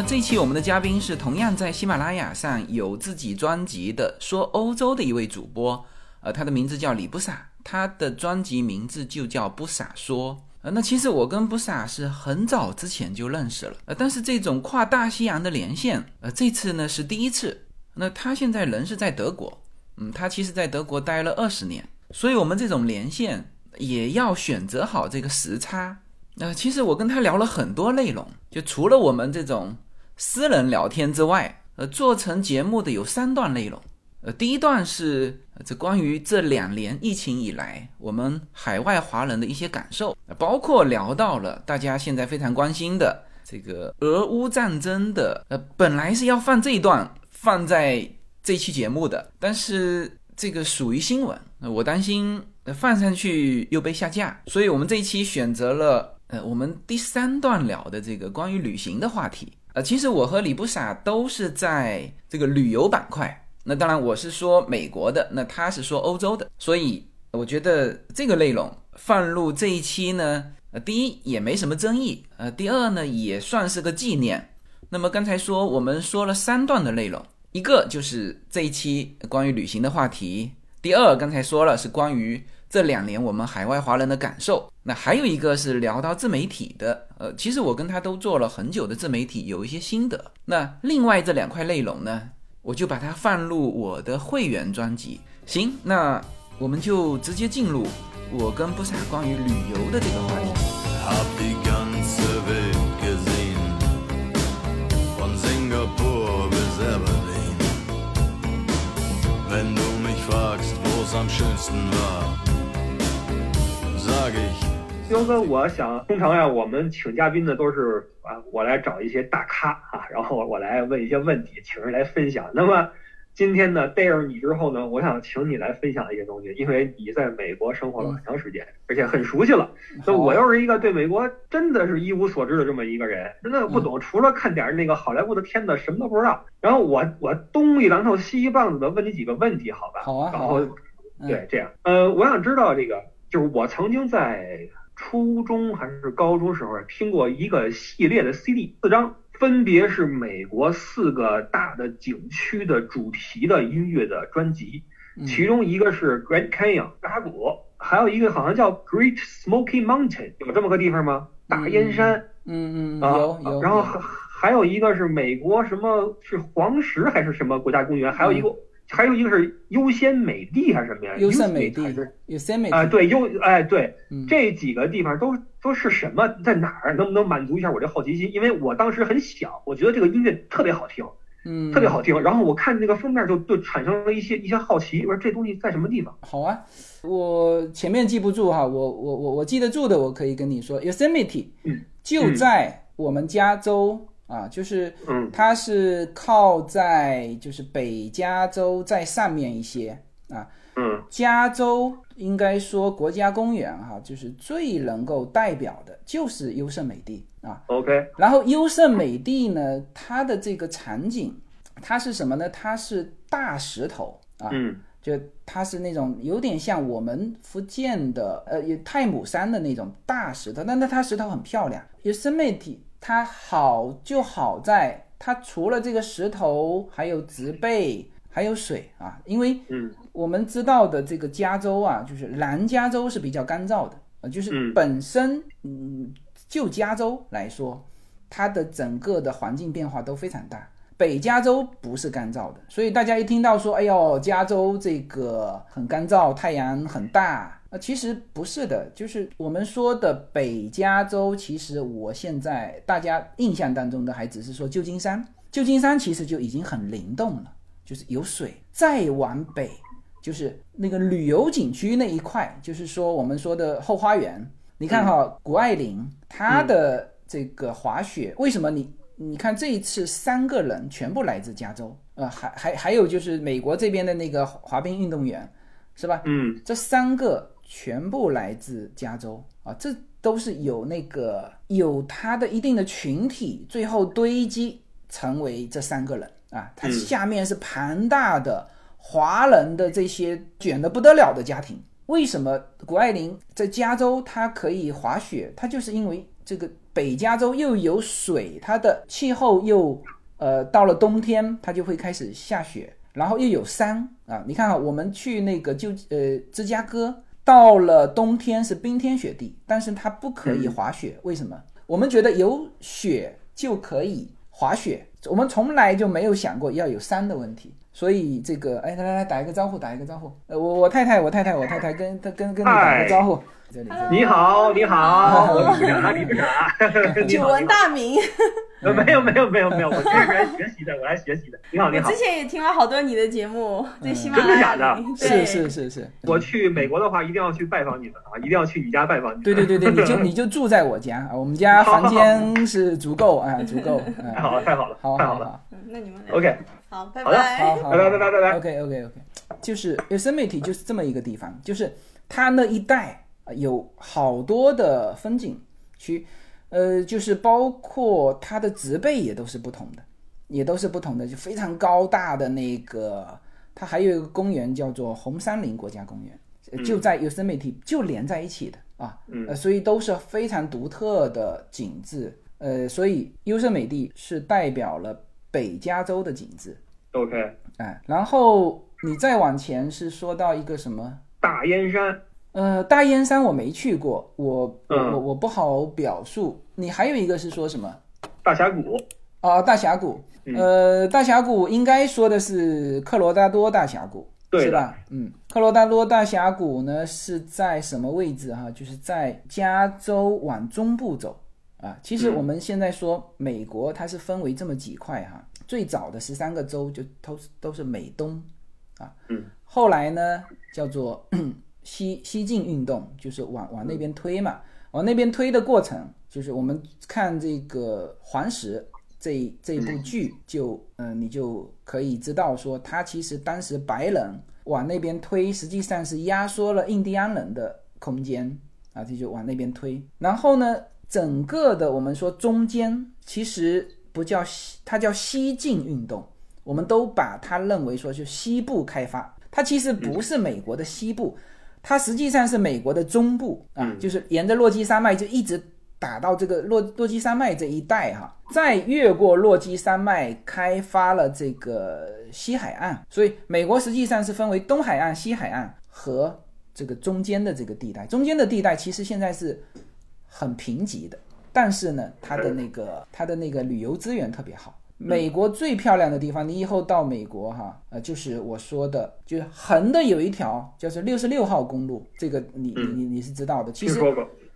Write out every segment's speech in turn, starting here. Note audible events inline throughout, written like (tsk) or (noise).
么这期我们的嘉宾是同样在喜马拉雅上有自己专辑的说欧洲的一位主播，呃，他的名字叫李不傻，他的专辑名字就叫不傻说。呃，那其实我跟不傻是很早之前就认识了，呃，但是这种跨大西洋的连线，呃，这次呢是第一次。那他现在人是在德国，嗯，他其实在德国待了二十年，所以我们这种连线也要选择好这个时差。那其实我跟他聊了很多内容，就除了我们这种私人聊天之外，呃，做成节目的有三段内容。呃，第一段是这关于这两年疫情以来我们海外华人的一些感受，包括聊到了大家现在非常关心的这个俄乌战争的。呃，本来是要放这一段放在这期节目的，但是这个属于新闻，我担心放上去又被下架，所以我们这一期选择了呃我们第三段聊的这个关于旅行的话题。呃，其实我和李不傻都是在这个旅游板块。那当然，我是说美国的，那他是说欧洲的，所以我觉得这个内容放入这一期呢，呃，第一也没什么争议，呃，第二呢也算是个纪念。那么刚才说我们说了三段的内容，一个就是这一期关于旅行的话题，第二刚才说了是关于这两年我们海外华人的感受，那还有一个是聊到自媒体的，呃，其实我跟他都做了很久的自媒体，有一些心得。那另外这两块内容呢？我就把它放入我的会员专辑。行，那我们就直接进入我跟不傻关于旅游的这个话题。Happy Gun Survey Cuisine 彪哥，我想通常呀，我们请嘉宾呢都是啊，我来找一些大咖啊，然后我来问一些问题，请人来分享。那么今天呢，带上你之后呢，我想请你来分享一些东西，因为你在美国生活了很长时间，而且很熟悉了。那我又是一个对美国真的是一无所知的这么一个人，真的不懂，除了看点那个好莱坞的片子，什么都不知道。然后我我东一榔头西一棒子的问你几个问题，好吧？好啊。然后对，这样，呃，我想知道这个，就是我曾经在。初中还是高中时候听过一个系列的 CD 四张，分别是美国四个大的景区的主题的音乐的专辑，其中一个是 Grand Canyon 大谷，还有一个好像叫 Great Smoky Mountain，有这么个地方吗？大烟山，嗯嗯啊有有，然后还还有一个是美国什么是黄石还是什么国家公园，还有一个。还有一个是优先美地还是什么呀？优先美地还是优先美啊？对，优哎对，这几个地方都都是什么？在哪儿？能不能满足一下我这好奇心？因为我当时很小，我觉得这个音乐特别好听，嗯，特别好听。然后我看那个封面，就就产生了一些一些好奇，我说这东西在什么地方？好啊，我前面记不住哈，我我我我记得住的，我可以跟你说，Yosemite，嗯，就在我们加州。啊，就是，嗯，它是靠在就是北加州在上面一些啊，嗯，加州应该说国家公园哈，就是最能够代表的就是优胜美地啊，OK，然后优胜美地呢，它的这个场景，它是什么呢？它是大石头啊，嗯，就它是那种有点像我们福建的呃泰姆山的那种大石头，但那它石头很漂亮，优胜美地。它好就好在它除了这个石头，还有植被，还有水啊。因为我们知道的这个加州啊，就是南加州是比较干燥的啊，就是本身嗯，就加州来说，它的整个的环境变化都非常大。北加州不是干燥的，所以大家一听到说，哎呦，加州这个很干燥，太阳很大。呃，其实不是的，就是我们说的北加州。其实我现在大家印象当中的还只是说旧金山，旧金山其实就已经很灵动了，就是有水。再往北，就是那个旅游景区那一块，就是说我们说的后花园。你看哈，谷爱凌她的这个滑雪，为什么你你看这一次三个人全部来自加州？呃，还还还有就是美国这边的那个滑冰运动员，是吧？嗯，这三个。全部来自加州啊，这都是有那个有他的一定的群体，最后堆积成为这三个人啊。他下面是庞大的华人的这些卷的不得了的家庭。为什么谷爱凌在加州她可以滑雪？她就是因为这个北加州又有水，它的气候又呃到了冬天它就会开始下雪，然后又有山啊。你看啊，我们去那个就呃芝加哥，到了冬天是冰天雪地，但是它不可以滑雪，为什么？我们觉得有雪就可以滑雪，我们从来就没有想过要有山的问题。所以这个，哎，来来来，打一个招呼，打一个招呼。呃，我我太太，我太太，我太太跟跟跟跟你打个招呼。这里，你好，你好，(laughs) 久 (laughs) (laughs) 闻大名。(laughs) 呃，没有没有没有没有，(laughs) 我这是来学习的，我来学习的。你好，你好。之前也听了好多你的节目，在喜马拉雅。真的假的？是是是是。我去美国的话，一定要去拜访你们啊！一定要去你家拜访你。对对对对，你就 (laughs) 你就住在我家啊，我们家房间是足够啊，足够。太好了，太好了，好，太好了。嗯，那你们 OK。好，拜拜。好，好，拜拜拜拜拜拜。OK OK OK，就是 Yosemite 就是这么一个地方，就是它那一带有好多的风景区。呃，就是包括它的植被也都是不同的，也都是不同的，就非常高大的那个，它还有一个公园叫做红杉林国家公园，就在 Yosemite 就连在一起的啊，呃，所以都是非常独特的景致，呃，所以优胜美地是代表了北加州的景致。OK，哎，然后你再往前是说到一个什么大烟山。呃，大燕山我没去过，我我我不好表述。你还有一个是说什么？大峡谷哦，大峡谷。呃，大峡谷应该说的是科罗拉多大峡谷，是吧？嗯，科罗拉多大峡谷呢是在什么位置哈？就是在加州往中部走啊。其实我们现在说美国它是分为这么几块哈，最早的十三个州就都都是美东啊。嗯，后来呢叫做。西西进运动就是往往那边推嘛，往那边推的过程，就是我们看这个《黄石》这这部剧，就嗯，你就可以知道说，他其实当时白人往那边推，实际上是压缩了印第安人的空间啊，这就往那边推。然后呢，整个的我们说中间其实不叫西，它叫西进运动，我们都把它认为说就西部开发，它其实不是美国的西部。它实际上是美国的中部啊，就是沿着落基山脉就一直打到这个落落基山脉这一带哈，再越过落基山脉开发了这个西海岸，所以美国实际上是分为东海岸、西海岸和这个中间的这个地带。中间的地带其实现在是很贫瘠的，但是呢，它的那个它的那个旅游资源特别好。美国最漂亮的地方，你以后到美国哈，呃，就是我说的，就是横的有一条叫做六十六号公路，这个你你你你是知道的。其实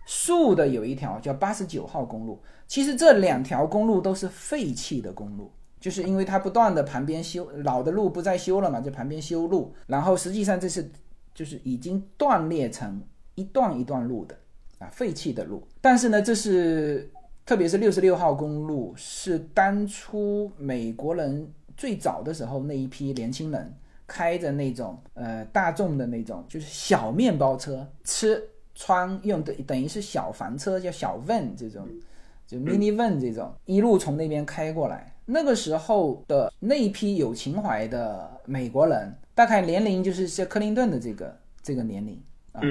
竖的有一条叫八十九号公路，其实这两条公路都是废弃的公路，就是因为它不断的旁边修老的路不再修了嘛，就旁边修路，然后实际上这是就是已经断裂成一段一段路的啊，废弃的路。但是呢，这是。特别是六十六号公路是当初美国人最早的时候那一批年轻人开着那种呃大众的那种就是小面包车，吃穿用的等于是小房车叫小 van 这种，就 mini van 这种一路从那边开过来。那个时候的那一批有情怀的美国人，大概年龄就是像克林顿的这个这个年龄啊。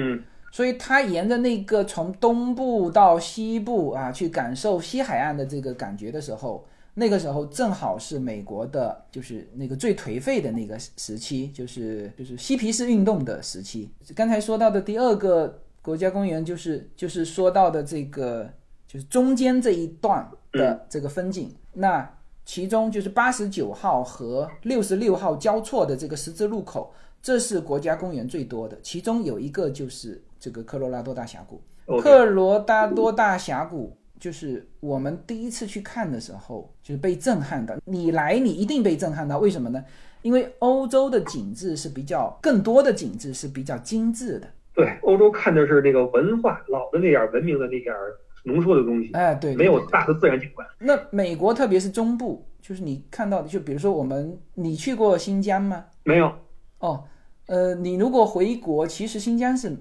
所以他沿着那个从东部到西部啊，去感受西海岸的这个感觉的时候，那个时候正好是美国的，就是那个最颓废的那个时期，就是就是嬉皮士运动的时期。刚才说到的第二个国家公园，就是就是说到的这个，就是中间这一段的这个风景。那其中就是八十九号和六十六号交错的这个十字路口，这是国家公园最多的，其中有一个就是。这个科罗拉多大峡谷，科罗拉多大峡谷就是我们第一次去看的时候，就是被震撼的。你来，你一定被震撼到。为什么呢？因为欧洲的景致是比较更多的景致是比较精致的。对，欧洲看的是那个文化，老的那点文明的那点浓缩的东西。哎，对，没有大的自然景观。那美国特别是中部，就是你看到的，就比如说我们，你去过新疆吗？没有。哦，呃，你如果回国，其实新疆是。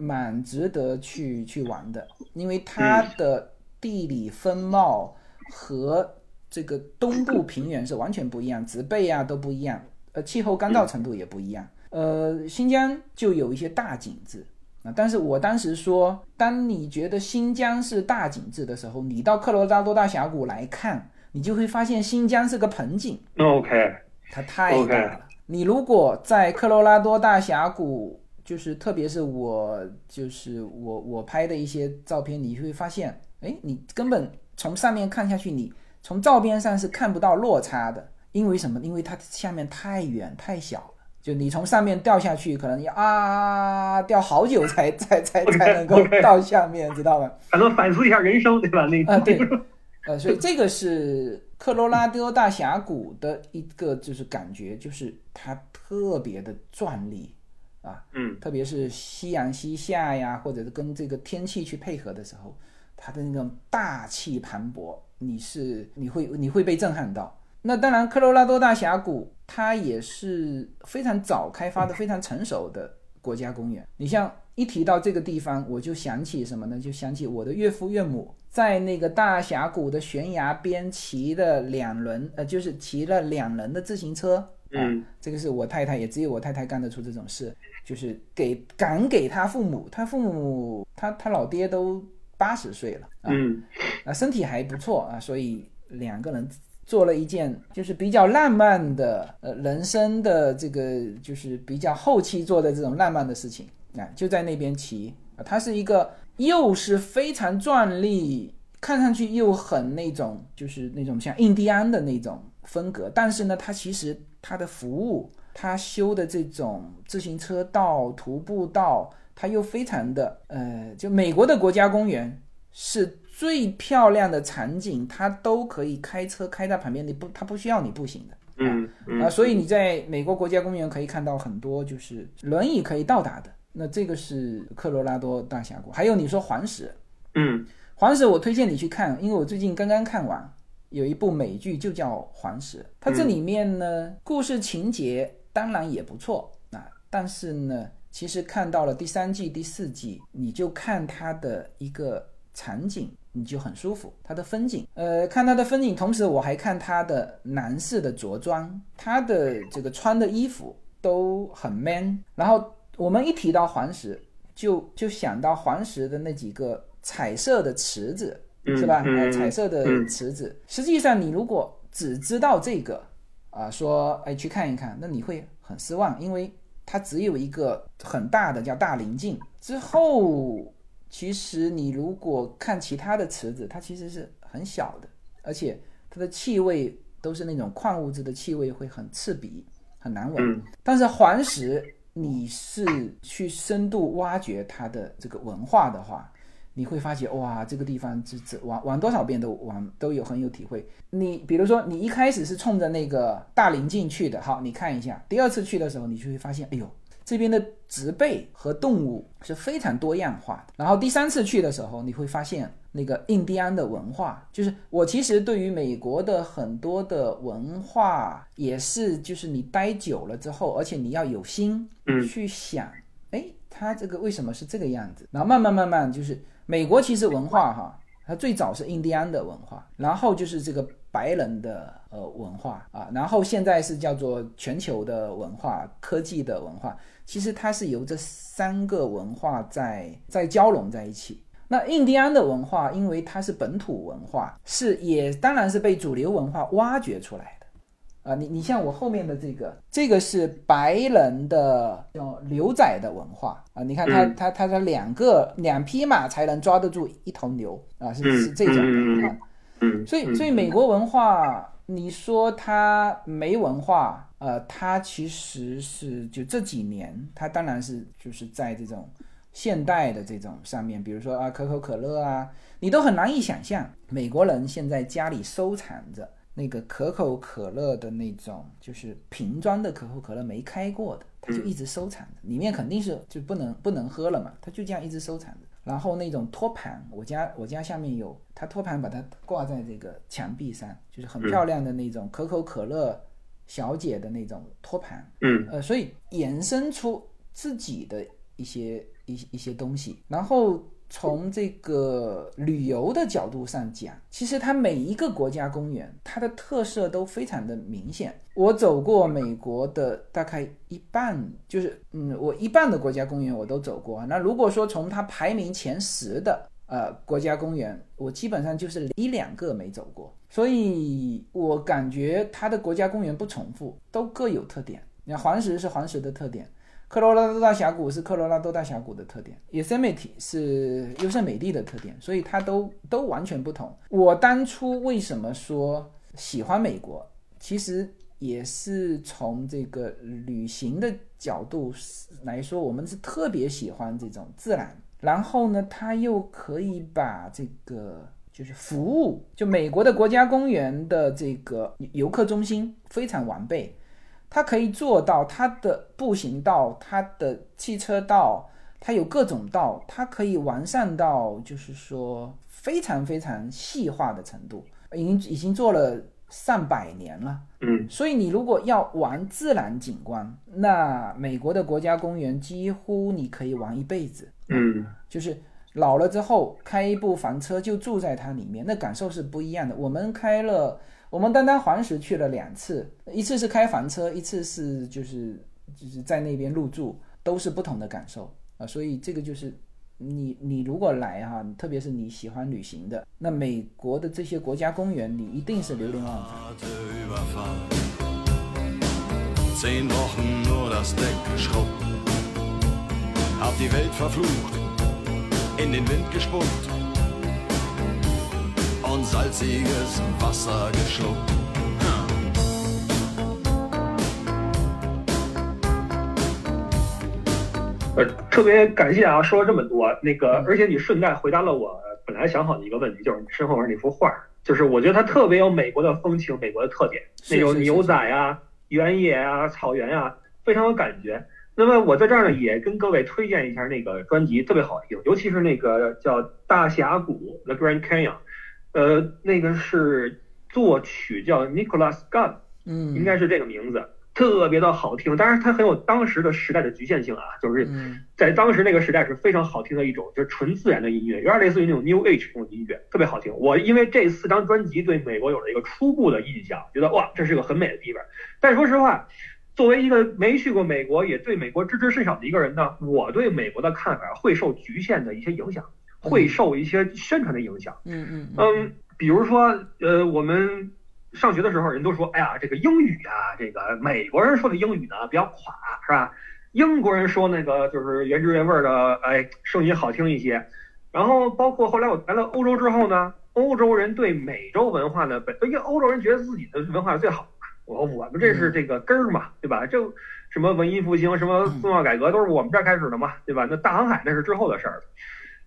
蛮值得去去玩的，因为它的地理风貌和这个东部 (laughs) 平原是完全不一样，植被啊都不一样，呃，气候干燥程度也不一样。呃，新疆就有一些大景致，啊。但是我当时说，当你觉得新疆是大景致的时候，你到科罗拉多大峡谷来看，你就会发现新疆是个盆景。OK，它太大了。你如果在科罗拉多大峡谷，就是特别是我就是我我拍的一些照片，你会发现，哎，你根本从上面看下去，你从照片上是看不到落差的，因为什么？因为它下面太远太小了。就你从上面掉下去，可能要啊掉好久才才才才能够到下面，知道吧？还能反思一下人生，对吧？那啊，对，呃，所以这个是科罗拉多大峡谷的一个就是感觉，就是它特别的壮丽啊，嗯特别是夕阳西下呀，或者是跟这个天气去配合的时候，它的那种大气磅礴，你是你会你会被震撼到。那当然，科罗拉多大峡谷它也是非常早开发的、非常成熟的国家公园。你像一提到这个地方，我就想起什么呢？就想起我的岳父岳母在那个大峡谷的悬崖边骑的两轮，呃，就是骑了两轮的自行车。啊嗯，这个是我太太，也只有我太太干得出这种事，就是给敢给他父母，他父母他他老爹都八十岁了啊，嗯啊，身体还不错啊，所以两个人做了一件就是比较浪漫的呃人生的这个就是比较后期做的这种浪漫的事情啊，就在那边骑啊，它是一个又是非常壮丽，看上去又很那种就是那种像印第安的那种风格，但是呢，它其实它的服务，它修的这种自行车道、徒步道，它又非常的呃，就美国的国家公园是最漂亮的场景，它都可以开车开在旁边，你不，它不需要你步行的。嗯嗯啊，所以你在美国国家公园可以看到很多就是轮椅可以到达的。那这个是科罗拉多大峡谷，还有你说黄石，嗯黄石我推荐你去看，因为我最近刚刚看完，有一部美剧就叫《黄石》，它这里面呢、故事情节当然也不错啊，但是呢，其实看到了第三季、第四季，你就看它的一个场景。你就很舒服，它的风景，呃，看它的风景，同时我还看它的男士的着装，他的这个穿的衣服都很 man。然后我们一提到黄石，就就想到黄石的那几个彩色的池子，嗯是吧？嗯呃，彩色的嗯池子。实际上，你如果只知道这个，啊、说哎去看一看，那你会很失望，因为它只有一个很大的叫大灵镜。之后，其实你如果看其他的池子，它其实是很小的，而且它的气味都是那种矿物质的气味，会很刺鼻，很难闻。嗯但是黄石，你是去深度挖掘它的这个文化的话，你会发觉哇，这个地方这这玩玩多少遍都玩都有很有体会。你比如说，你一开始是冲着那个大林进去的，好，你看一下，第二次去的时候，你就会发现，哎呦，这边的植被和动物是非常多样化的。然后第三次去的时候，你会发现那个印第安的文化，就是我其实对于美国的很多的文化也是，就是你待久了之后，而且你要有心去想，哎，它这个为什么是这个样子？然后慢慢慢慢就是美国其实文化哈，它最早是印第安的文化，然后就是这个白人的呃文化啊，然后现在是叫做全球的文化、科技的文化，其实它是由这三个文化在在交融在一起。那印第安的文化，因为它是本土文化，是也当然是被主流文化挖掘出来的。啊，你你像我后面的这个，这个是白人的叫牛仔的文化啊，你看他嗯他他他两个两匹马才能抓得住一头牛啊，是嗯是这种的啊。嗯，所以所以美国文化，你说它没文化，呃，它其实是就这几年，它当然是就是在这种现代的这种上面，比如说啊可口可乐啊，你都很难以想象，美国人现在家里收藏着那个可口可乐的那种就是瓶装的可口可乐没开过的，他就一直收藏着，里面肯定是就不能不能喝了嘛，他就这样一直收藏着。然后那种托盘，我家我家下面有，它托盘把它挂在这个墙壁上，就是很漂亮的那种可口可乐小姐的那种托盘，嗯呃，所以延伸出自己的一些一一些东西。然后从这个旅游的角度上讲，其实它每一个国家公园，它的特色都非常的明显。我走过美国的大概一半，就是嗯，我一半的国家公园我都走过。那如果说从它排名前十的呃国家公园，我基本上就是一两个没走过。所以我感觉它的国家公园不重复，都各有特点。你看黄石是黄石的特点。科罗拉多大峡谷是科罗拉多大峡谷的特点，Yosemite 是优胜美地的特点，所以它都都完全不同。我当初为什么说喜欢美国，其实也是从这个旅行的角度来说，我们是特别喜欢这种自然。然后呢，它又可以把这个就是服务，就美国的国家公园的这个游客中心非常完备。它可以做到，它的步行道、它的汽车道，它有各种道，它可以完善到就是说非常非常细化的程度，已经已经做了上百年了。嗯，所以你如果要玩自然景观，那美国的国家公园几乎你可以玩一辈子。嗯，就是老了之后开一部房车就住在它里面，那感受是不一样的。我们开了。我们单单黄石去了两次，一次是开房车，一次是就是就是在那边入住，都是不同的感受啊。所以这个就是你你如果来哈，特别是你喜欢旅行的，那美国的这些国家公园，你一定是流连忘返。呃，特别感谢啊，说了这么多，那个，而且你顺带回答了我本来想好的一个问题，就是你身后边那幅画，就是我觉得它特别有美国的风情，美国的特点，那种牛仔啊、原野啊、草原啊，非常有感觉。那么我在这儿呢，也跟各位推荐一下那个专辑，特别好听，尤其是那个叫《大峡谷》The Grand Canyon。呃，那个是作曲叫 Nicholas Gunn，嗯，应该是这个名字，特别的好听。当然，它很有当时的时代的局限性啊，就是在当时那个时代是非常好听的一种，就是纯自然的音乐，有点类似于那种 New Age 那种音乐，特别好听。我因为这四张专辑对美国有了一个初步的印象，觉得哇，这是个很美的地方。但说实话，作为一个没去过美国，也对美国知之甚少的一个人呢，我对美国的看法会受局限的一些影响。会受一些宣传的影响，嗯嗯嗯，比如说，呃，我们上学的时候，人都说，哎呀，这个英语啊，这个美国人说的英语呢比较垮，是吧？英国人说那个就是原汁原味的，哎，声音好听一些。然后包括后来我来了欧洲之后呢，欧洲人对美洲文化呢，本因为欧洲人觉得自己的文化是最好的，我我们这是这个根儿嘛，对吧？就什么文艺复兴，什么宗教改革，都是我们这儿开始的嘛，对吧？那大航海那是之后的事儿。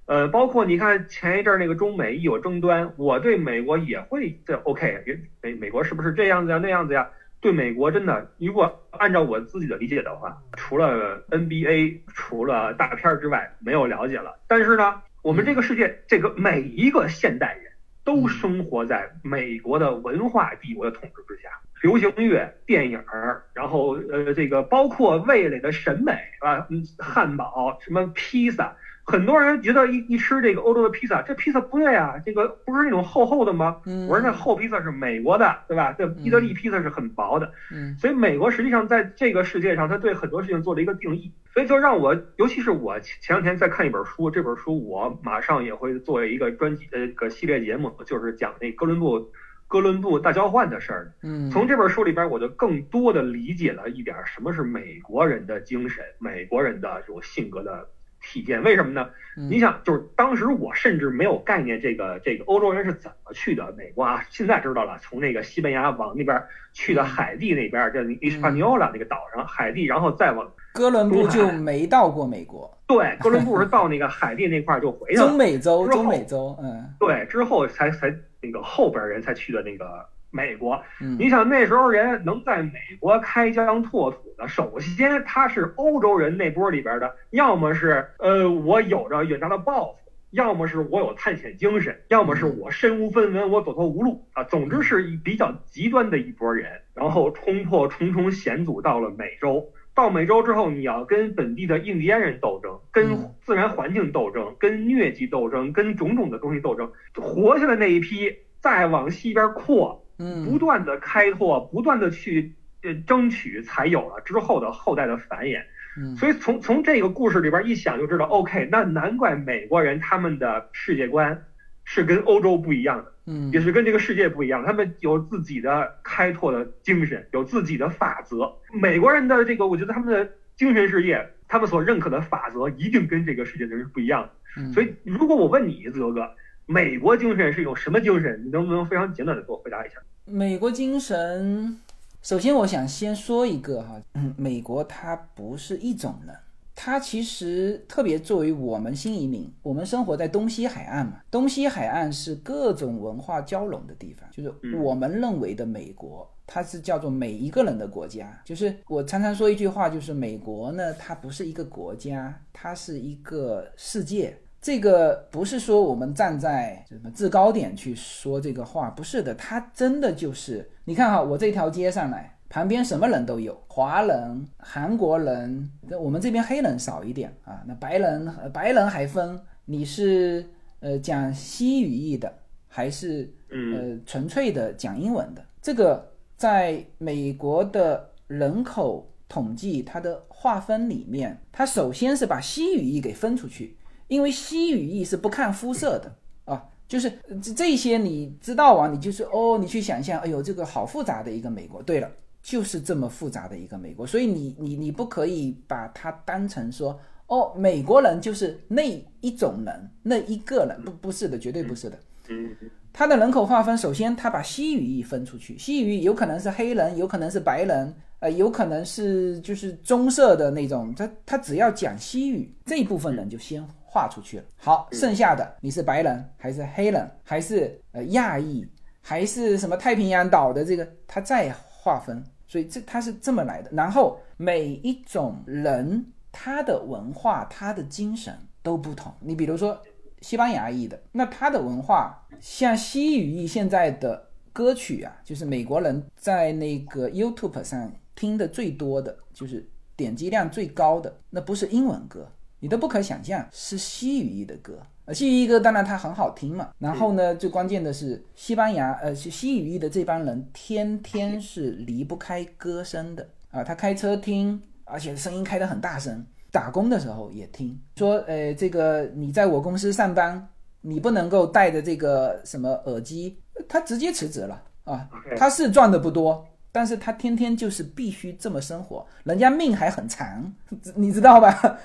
呃，包括你看前一阵那个中美一有争端，我对美国也会这 OK，美美国是不是这样子呀那样子呀？对美国真的，如果按照我自己的理解的话，除了 NBA，除了大片之外，没有了解了。但是呢，我们这个世界，这个每一个现代人都生活在美国的文化帝国的统治之下，流行乐、电影儿，然后呃，这个包括味蕾的审美啊，嗯，汉堡什么披萨。很多人觉得一一吃这个欧洲的披萨，这披萨不对啊，这个不是那种厚厚的吗？我说那厚披萨是美国的，对吧？这意大利披萨是很薄的。嗯，所以美国实际上在这个世界上，它对很多事情做了一个定义。所以就让我，尤其是我前两天在看一本书，这本书我马上也会作为一个专辑呃个系列节目，就是讲那哥伦布哥伦布大交换的事儿。嗯，从这本书里边，我就更多的理解了一点什么是美国人的精神，美国人的这种性格的。体现为什么呢？你想，就是当时我甚至没有概念，这个这个欧洲人是怎么去的美国啊？现在知道了，从那个西班牙往那边去的海地那边，叫伊斯帕尼奥拉那个岛上，海地，然后再往哥伦布就没到过美国。对，哥伦布是到那个海地那块就回去了。(laughs) 中美洲，中美洲，嗯，对，之后才才那个后边人才去的那个。美国，你想那时候人能在美国开疆拓土的，首先他是欧洲人那波里边的，要么是呃我有着远大的抱负，要么是我有探险精神，要么是我身无分文，我走投无路啊。总之是比较极端的一波人，然后冲破重重险阻到了美洲，到美洲之后，你要跟本地的印第安人斗争，跟自然环境斗争，跟疟疾斗争，跟种种的东西斗争。活下来那一批再往西边扩，嗯，不断的开拓，不断的去呃争取，才有了之后的后代的繁衍。嗯，所以从从这个故事里边一想就知道，OK，那难怪美国人他们的世界观是跟欧洲不一样的。嗯，也是跟这个世界不一样，他们有自己的开拓的精神，有自己的法则。美国人的这个，我觉得他们的精神世界，他们所认可的法则，一定跟这个世界的人是不一样的。所以，如果我问你，自由哥，美国精神是一种什么精神？你能不能非常简短的给我回答一下？美国精神，首先我想先说一个哈，嗯，(clears throat) 美国它不是一种人。它其实特别作为我们新移民，我们生活在东西海岸嘛，东西海岸是各种文化交融的地方，就是我们认为的美国，它是叫做每一个人的国家。就是我常常说一句话，就是美国呢，它不是一个国家，它是一个世界。这个不是说我们站在什么制高点去说这个话，不是的，它真的就是，你看哈，我这条街上来。旁边什么人都有，华人、韩国人，我们这边黑人少一点啊。那白人，白人还分你是呃讲西语裔的，还是呃纯粹的讲英文的。这个在美国的人口统计它的划分里面，它首先是把西语裔给分出去，因为西语裔是不看肤色的啊。就是这这些你知道啊，你就是哦，你去想象，哎呦，这个好复杂的一个美国。对了。就是这么复杂的一个美国，所以你你你不可以把它当成说哦，美国人就是那一种人，那一个人不不是的，绝对不是的。嗯，他的人口划分，首先他把西语裔分出去，西语有可能是黑人，有可能是白人，呃，有可能是就是棕色的那种，他他只要讲西语这一部分人就先划出去了。好，剩下的你是。白人还是。黑人，还是。呃亚裔，还是。什么太平洋岛的这个，他再划分。所以这他是。这么来的，然后每一种人他的文化、他的精神都不同。你比如说西班牙裔的，那他的文化像西语裔现在的歌曲啊，就是。美国人在那个 YouTube 上听的最多的就是。点击量最高的，那不是。英文歌，你都不可想象是西语裔的歌。呃，西语歌当然它很好听嘛，然后呢，最关键的是西班牙，呃，西西语裔的这帮人天天是离不开歌声的啊，他开车听，而且声音开得很大声，打工的时候也听。说，呃，这个你在我公司上班，你不能够带着这个什么耳机，他直接辞职了啊。他是赚的不多，但是他天天就是必须这么生活，人家命还很长，你知道吧？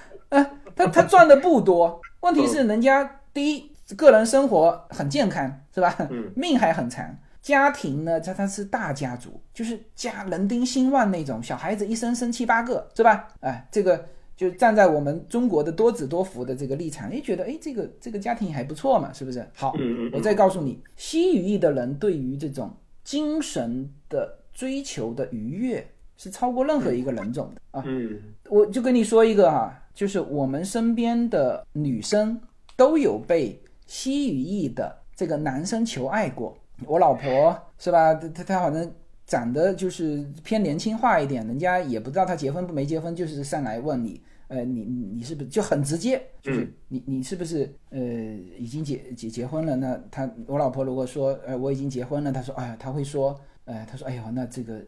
呃，他他赚的不多。问题是，人家第一个人生活很健康，是吧？(laughs) 命还很长。家庭呢，他他是大家族，就是家人丁兴旺那种，小孩子一生生七八个，是吧？哎，这个就站在我们中国的多子多福的这个立场，哎，觉得哎，这个这个家庭还不错嘛，是不是？好，我再告诉你，西语裔的人对于这种精神的追求的愉悦是超过任何一个人种的啊。嗯，我就跟你说一个哈。就是我们身边的女生都有被西语裔的这个男生求爱过。我老婆是吧？她她好像长得就是偏年轻化一点，人家也不知道她结婚不没结婚，就是上来问你，呃，你你是不是就很直接？就是你你是不是呃已经结结结婚了？那他我老婆如果说呃我已经结婚了，他说哎呀，他会说，呃，他说哎呦那这个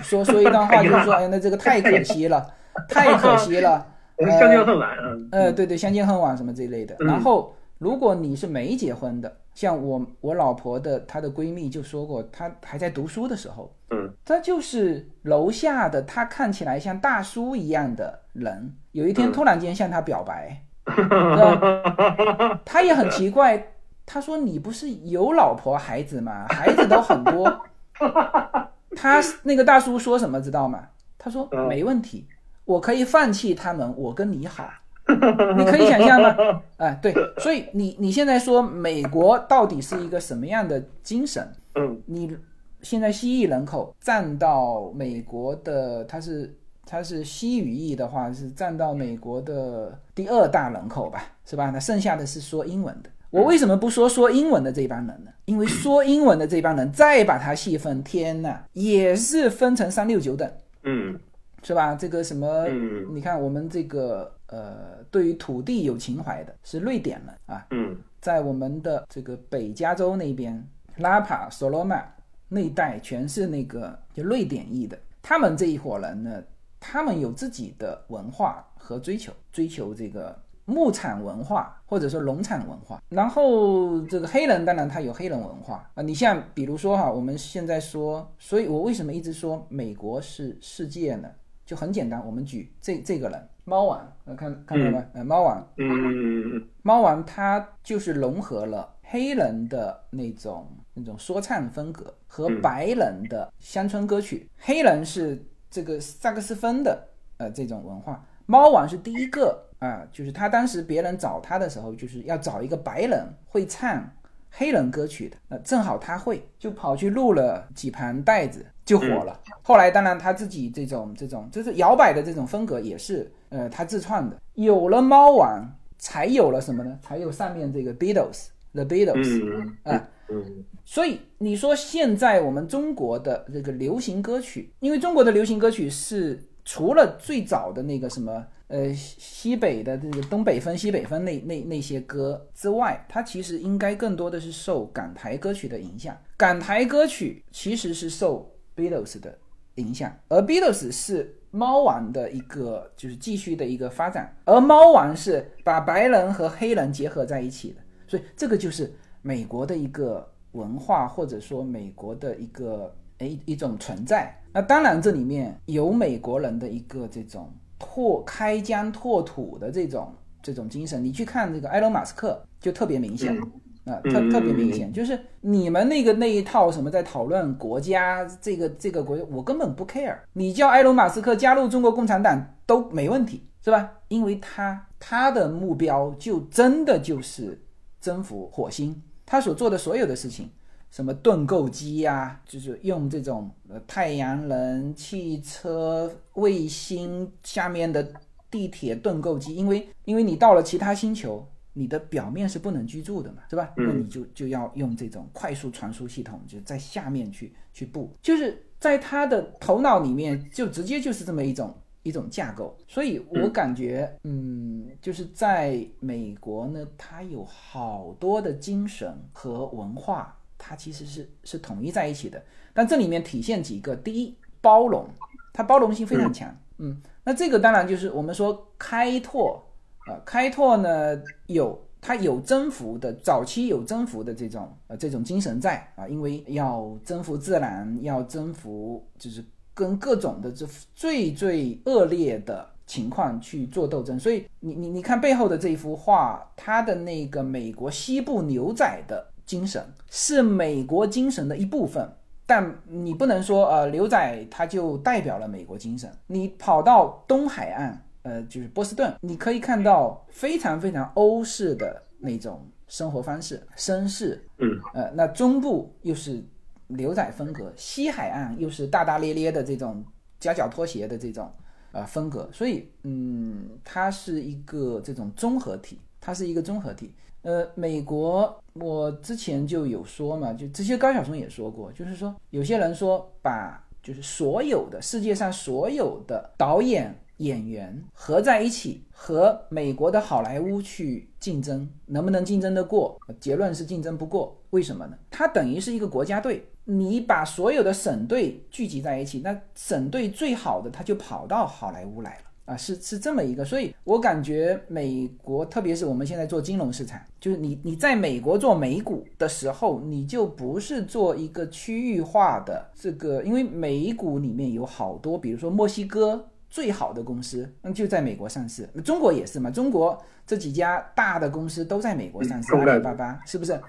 说说一段话 (laughs) 就是说哎那这个太可惜了，太可惜了。相见恨晚，呃，对对，相见恨晚什么这一类的。然后，如果你是没结婚的，像我我老婆的她的闺蜜就说过，她还在读书的时候，嗯，她就是楼下的她看起来像大叔一样的人，有一天突然间向她表白，(laughs) 她也很奇怪，她说你不是有老婆孩子吗？孩子都很多，(laughs) 他那个大叔说什么知道吗？他说没问题。我可以放弃他们，我跟你好，你可以想象吗？(laughs) 哎，对，所以你你现在说美国到底是一个什么样的精神？嗯，你现在西裔人口占到美国的，它是它是西语裔的话是占到美国的第二大人口吧，是吧？那剩下的是说英文的。我为什么不说说英文的这帮人呢？因为说英文的这帮人再把它细分，天呐，也是分成三六九等。嗯。是吧？这个什么，嗯你看我们这个呃，对于土地有情怀的是瑞典人啊，嗯在我们的这个北加州那边，拉帕、索罗曼那一带全是那个就瑞典裔的。他们这一伙人呢，他们有自己的文化和追求，追求这个牧场文化或者说农场文化。然后这个黑人当然他有黑人文化啊，你像比如说哈，我们现在说，所以我为什么一直说美国是世界呢？就很简单，我们举这这个人猫王，呃看看到没？呃，猫王，嗯嗯嗯猫王他就是融合了黑人的那种那种说唱风格和嗯白人的乡村歌曲。黑人是这个萨克斯风的呃这种文化，猫王是第一个啊、就是他当时别人找他的时候，就是要找一个白人会唱黑人歌曲的，呃，正好他会，就跑去录了几盘带子就火了。后来当然他自己这种这种就是摇摆的这种风格也是呃他自创的。有了猫王，才有了什么呢？才有上面这个 Beatles，The Beatles，嗯啊、嗯所以你说现在我们中国的这个流行歌曲，因为中国的流行歌曲是除了最早的那个什么呃西西北的这个东北风、西北风那那那些歌之外，它其实应该更多的是受港台歌曲的影响。港台歌曲其实是受 Beatles 的影响，而 Beatles 是猫王的一个就是继续的一个发展，而猫王是把白人和黑人结合在一起的，所以这个就是美国的一个文化，或者说美国的一个诶一种存在。那当然这里面有美国人的一个这种拓开疆拓土的这种这种精神，你去看这个埃隆马斯克就特别明显。啊，特嗯特别明显，就是你们那个那一套什么在讨论国家这个这个国家，我根本不 care。你叫埃隆马斯克加入中国共产党都没问题，是吧？因为他他的目标就真的就是征服火星，他所做的所有的事情，什么盾构机呀、就是用这种呃太阳能、汽车、卫星下面的地铁盾构机，因为因为你到了其他星球。你的表面是不能居住的嘛，是吧？嗯那你就就要用这种快速传输系统，就在下面去去布，就是在他的头脑里面就直接就是这么一种一种架构。所以我感觉，嗯，就是在美国呢，它有好多的精神和文化，它其实是是统一在一起的。但这里面体现几个，第一，包容，它包容性非常强，嗯，那这个当然就是我们说开拓。呃，开拓呢有它有征服的，早期有征服的这种呃这种精神在啊，因为要征服自然，要征服就是跟各种的这最最恶劣的情况去做斗争，所以你你你看背后的这一幅画，它的那个美国西部牛仔的精神是美国精神的一部分。但你不能说，呃，牛仔它就代表了美国精神。你跑到东海岸，呃，就是波士顿，你可以看到非常非常欧式的那种生活方式，绅士。嗯，呃，那中部又是牛仔风格，西海岸又是大大咧咧的这种夹脚拖鞋的这种呃风格，所以嗯，它是一个这种综合体，它是一个综合体。呃，美国我之前就有说嘛，就这些高晓松也说过，就是说有些人说把就是所有的世界上所有的导演。演员合在一起和美国的好莱坞去竞争，能不能竞争得过？结论是竞争不过。为什么呢？它等于是一个国家队，你把所有的省队聚集在一起，那省队最好的他就跑到好莱坞来了啊，是是这么一个。所以我感觉美国，特别是我们现在做金融市场，就是你你在美国做美股的时候，你就不是做一个区域化的这个，因为美股里面有好多，比如说墨西哥。最好的公司，那，就在美国上市。中国也是嘛，中国这几家大的公司都在美国上市，阿里巴巴是不是？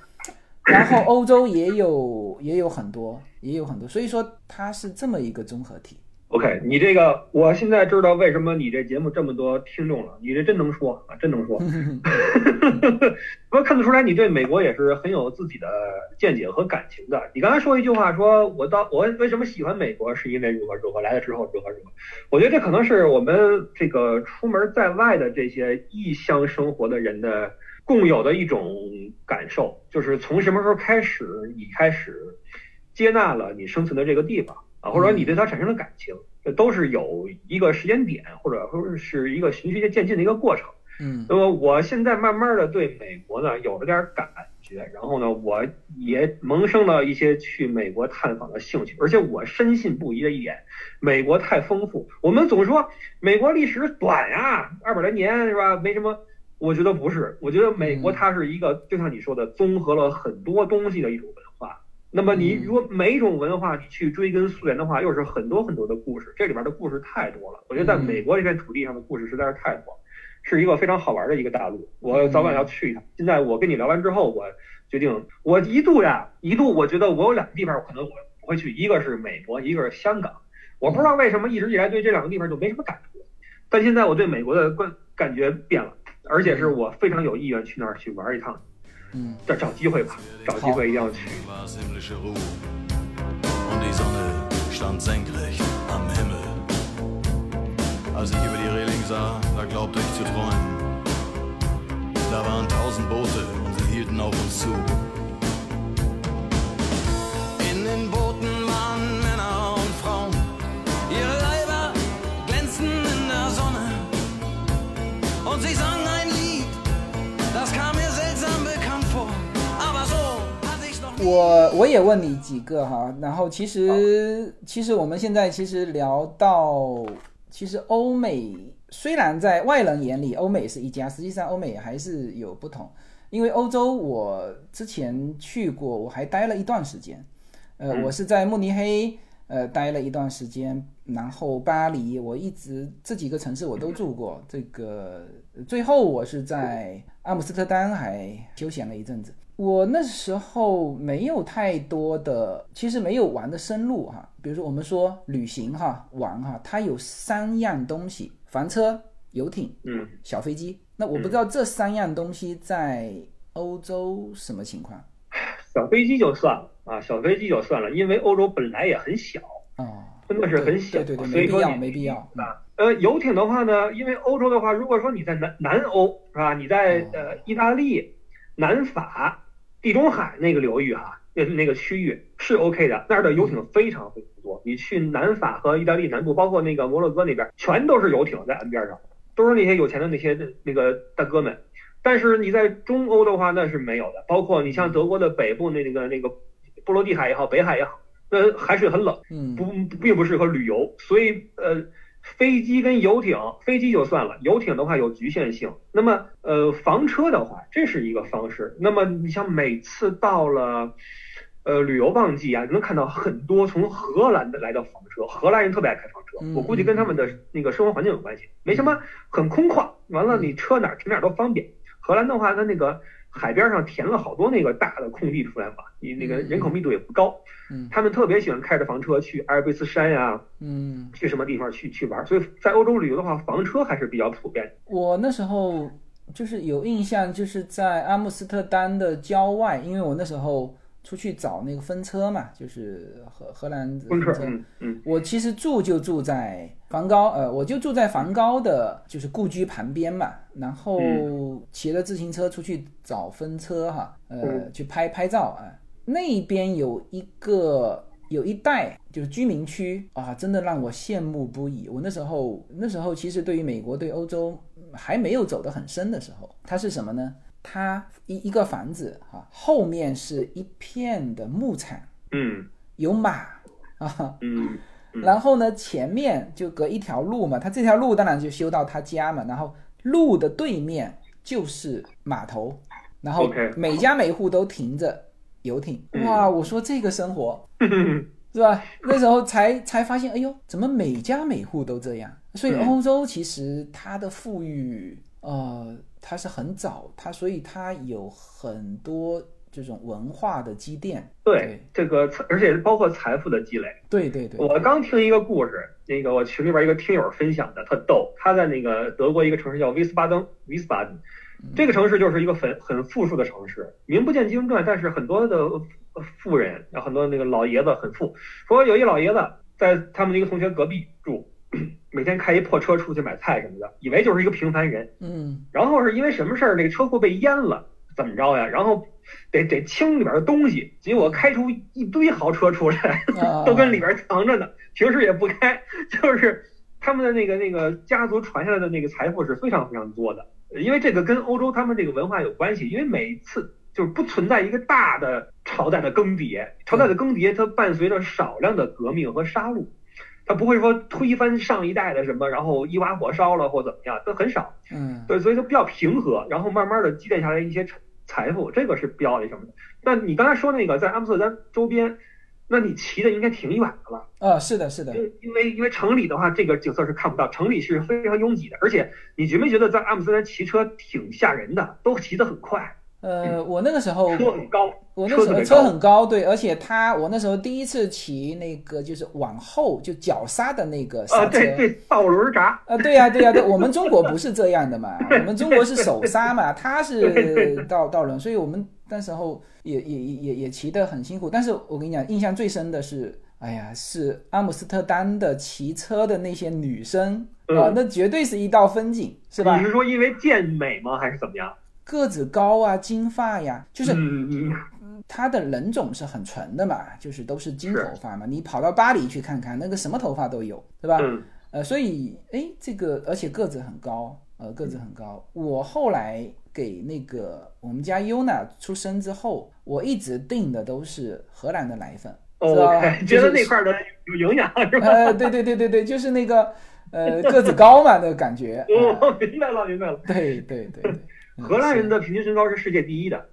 然后欧洲也有也有很多，也有很多，所以说它是这么一个综合体。OK，你这个我现在知道为什么你这节目这么多听众了，你这真能说啊，真能说。(laughs) 不过看得出来你对美国也是很有自己的见解和感情的。你刚才说一句话，说我到我为什么喜欢美国，是因为如何如何来了之后如何如何。我觉得这可能是我们这个出门在外的这些异乡生活的人的共有的一种感受，就是从什么时候开始，你开始接纳了你生存的这个地方。啊，或者说你对他产生了感情，这都是有一个时间点，或者说是一个循序渐进的一个过程。嗯那么我现在慢慢的对美国呢有了点感觉，然后呢，我也萌生了一些去美国探访的兴趣，而且我深信不疑的一点，美国太丰富。我们总说美国历史短呀，二百来年是吧？没什么。我觉得不是，我觉得美国它是一个，就像你说的，综合了很多东西的一种文化。那么你如果每一种文化你去追根溯源的话，又是很多很多的故事，这里边的故事太多了。我觉得在美国这片土地上的故事实在是太多了。是一个非常好玩的一个大陆，我早晚要去一趟。现在我跟你聊完之后，我决定，我一度呀，一度我觉得我有两个地方可能我不会去，一个是美国，一个是香港。我不知道为什么一直以来对这两个地方就没什么感觉，但现在我对美国的观感觉变了，而且是我非常有意愿去那儿去玩一趟。嗯，这找机会吧，找机会一定要去。 war's himmlische Ruhe. Und die Sonne stand senkrecht am Himmel. Als ich über die Reling sah, da glaubte ich zu träumen. Da waren tausend Boote und sie hielten auf uns zu. 我我也问你几个哈，然后其实其实我们现在其实聊到，其实欧美虽然在外人眼里欧美是一家，实际上欧美还是有不同。因为欧洲我之前去过，我还待了一段时间，呃，嗯我是在慕尼黑呃待了一段时间，然后巴黎，我一直这几个城市我都住过。这个最后我是在阿姆斯特丹还休闲了一阵子。我那时候没有太多的，其实没有玩的深入哈。比如说我们说旅行哈，玩哈，它有三样东西：房车、游艇、嗯，小飞机。那我不知道这三样东西在欧洲什么情况小飞机就算了啊，小飞机就算了，因为欧洲本来也很小，哦，真的是很小，对对对，没必要，没必要。啊。呃，游艇的话呢，因为欧洲的话，如果说你在南南欧是吧？你在哦呃意大利、南法、地中海那个流域哈、那那个区域是 OK 的，那儿的游艇非常非常多。你去南法和意大利南部，包括那个摩洛哥那边，全都是游艇在岸边上，都是那些有钱的那些那个大哥们。但是你在中欧的话，那是没有的。包括你像德国的北部那那个那个波罗的海也好，北海也好，那海水很冷。嗯，不并不适合旅游，所以呃，飞机跟游艇，飞机就算了，游艇的话有局限性。那么呃，房车的话，这是一个方式。那么你像每次到了呃旅游旺季啊，能看到很多从荷兰的来到房车，荷兰人特别爱开房车嗯，我估计跟他们的那个生活环境有关系，没什么很空旷，完了你车哪儿停哪儿都方便。荷兰的话，它那个海边上填了好多那个大的空地出来嘛，你那个人口密度也不高，嗯。他们特别喜欢开着房车去阿尔卑斯山呀、嗯，去什么地方去去玩，所以在欧洲旅游的话，房车还是比较普遍。我那时候就是有印象，就是在阿姆斯特丹的郊外，因为我那时候出去找那个分车嘛，就是荷荷兰风车，嗯嗯。我其实住就住在梵高，呃，我就住在梵高的，就是故居旁边嘛。然后骑着自行车出去找风车哈，呃，嗯去拍拍照啊。那边有一个有一带就是居民区啊，真的让我羡慕不已。我那时候那时候其实对于美国对欧洲还没有走得很深的时候，它是什么呢？它一一个房子哈、后面是一片的牧场，嗯有马啊。嗯然后呢，前面就隔一条路嘛，他这条路当然就修到他家嘛，然后路的对面就是码头，然后每家每户都停着游艇，嗯哇，我说这个生活嗯，(laughs) 是吧？那时候才才发现，哎呦，怎么每家每户都这样？所以嗯欧洲其实它的富裕，呃，它是很早，它所以它有很多这种文化的积淀。对这个，而且包括财富的积累。对对对，我刚听一个故事，那个我群里边一个听友分享的，特逗。他在那个德国一个城市叫威斯巴登，威斯巴登，这个城市就是一个很很富庶的城市，名不见经传，但是很多的呃富人，有很多那个老爷子很富。说有一老爷子在他们的一个同学隔壁住，(clears throat) 每天开一破车出去买菜什么的，以为就是一个平凡人。嗯然后是因为什么事儿，那个车库被淹了，怎么着呀？然后得得清里边的东西，结果开出一堆豪车出来，啊都跟里边藏着呢，平时也不开，就是他们的那个那个家族传下来的那个财富是非常非常多的，因为这个跟欧洲他们这个文化有关系，因为每次就是不存在一个大的朝代的更迭，朝代的更迭它伴随着少量的革命和杀戮。它不会说推翻上一代的什么，然后一把火烧了或怎么样，都很少。嗯对，所以它比较平和，然后慢慢的积淀下来一些财财富，这个是比较那什么的。那你刚才说那个在阿姆斯特丹周边，那你骑的应该挺远的了，啊，是的，是的因为因为城里的话，这个景色是看不到，城里是非常拥挤的，而且你觉没觉得在阿姆斯特丹骑车挺吓人的，都骑得很快，呃，我那个时候 (laughs) 车很高，我那时候车很高，对，而且他我那时候第一次骑那个就是往后就脚刹的那个刹啊，车，对对，倒轮闸，啊，对呀、对呀、对，我们中国不是这样的嘛，(laughs) 我们中国是手刹嘛，他是倒倒轮，所以我们那时候也也也也也骑得很辛苦。但是我跟你讲，印象最深的是，哎呀，是阿姆斯特丹的骑车的那些女生啊、嗯那绝对是一道风景，是吧你？是说因为健美吗，还是怎么样？个子高啊，金发呀，就是他的人种是很纯的嘛，就是都是金头发嘛。你跑到巴黎去看看，那个什么头发都有，对吧？嗯呃，所以哎，这个而且个子很高，呃，个子很高。我后来给那个我们家优娜出生之后，我一直订的都是荷兰的奶粉，知道吧，OK，就是觉得那块儿的有营养是吧？呃，对对对对对，就是那个呃个子高嘛，那个感觉。呃哦，明白了明白了。对对对对，嗯荷兰人的平均身高是世界第一的，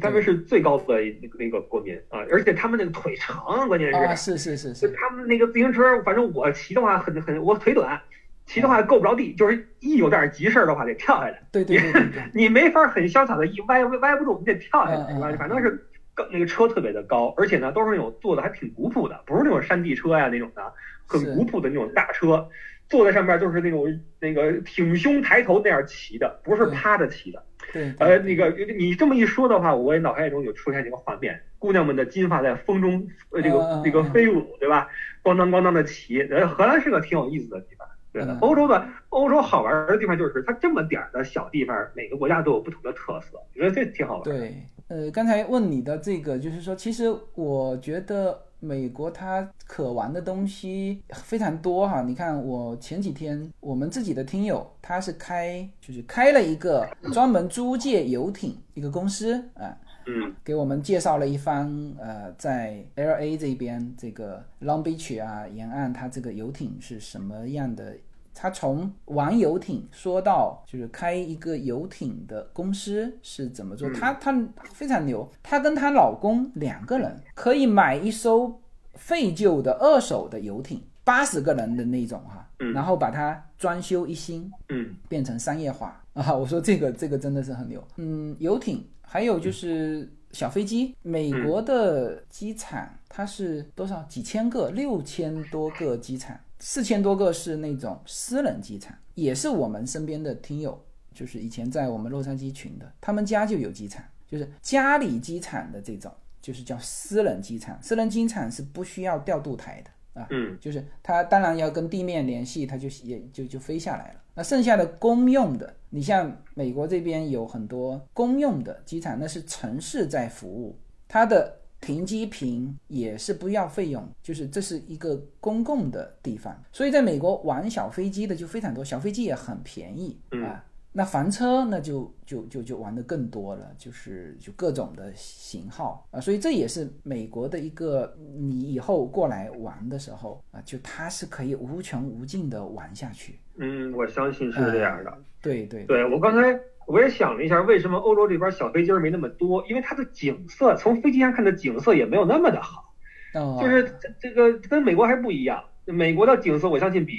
他们是最高的那个那个国民啊，而且他们那个腿长，关键啊，是，是是是，是他们那个自行车，反正我骑的话很很，我腿短，骑的话够不着地，就是一有点急事儿的话得跳下来，对对对对对，你 (laughs) 没法很潇洒的一歪歪歪不住，你得跳下来？反正是高那个车特别的高，而且呢都是那种做的还挺古朴的，不是那种山地车呀那种的，很古朴的那种大车。坐在上面就是那种那个挺胸抬头那样骑的，不是趴着骑的。对，呃，那个你这么一说的话，我也脑海中有出现这个画面，姑娘们的金发在风中呃这个这个嗯飞舞，对吧？咣当咣当的骑。呃，荷兰是个挺有意思的地方。对欧洲的欧洲好玩的地方就是它这么点儿的小地方，每个国家都有不同的特色，我觉得这挺好玩。，对，呃，刚才问你的这个，就是说，其实我觉得美国它可玩的东西非常多哈。你看，我前几天我们自己的听友，他是开就是开了一个专门租借游艇一个公司啊，嗯给我们介绍了一番，呃，在 L A 这边这个 Long Beach 啊沿岸，它这个游艇是什么样的？他从玩游艇说到就是开一个游艇的公司是怎么做，嗯她她非常牛，她跟她老公两个人可以买一艘废旧的二手的游艇，八十个人的那种哈，嗯然后把它装修一新，嗯变成商业化 (laughs) 啊！我说这个这个真的是很牛。嗯，游艇还有就是小飞机，美国的机场它是多少？几千个，六千多个机场，四千多个是那种私人机场，也是我们身边的听友，就是以前在我们洛杉矶群的，他们家就有机场，就是家里机场的这种，就是叫私人机场。私人机场是不需要调度台的啊，嗯就是它当然要跟地面联系，它就也就就飞下来了。那剩下的公用的，你像美国这边有很多公用的机场，那是城市在服务，它的停机坪也是不要费用，就是这是一个公共的地方。所以在美国玩小飞机的就非常多，小飞机也很便宜嗯啊。那房车那就就就就玩的更多了，就是就各种的型号啊，所以这也是美国的一个你以后过来玩的时候啊，就它是可以无穷无尽的玩下去。嗯，我相信是这样的。对对对我刚才我也想了一下，为什么欧洲这边小飞机儿没那么多？因为它的景色，从飞机上看的景色也没有那么的好。哦，就是这这个跟美国还不一样，美国的景色我相信比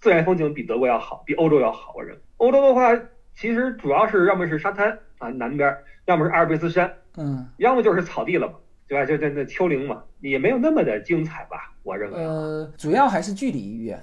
自然风景比德国要好，比欧洲要好。我认为欧洲的话，其实主要是要么是沙滩啊南边，要么是阿尔卑斯山，嗯要么就是草地了嘛，对吧？就那那丘陵嘛，也没有那么的精彩吧，我认为。呃，主要还是距离远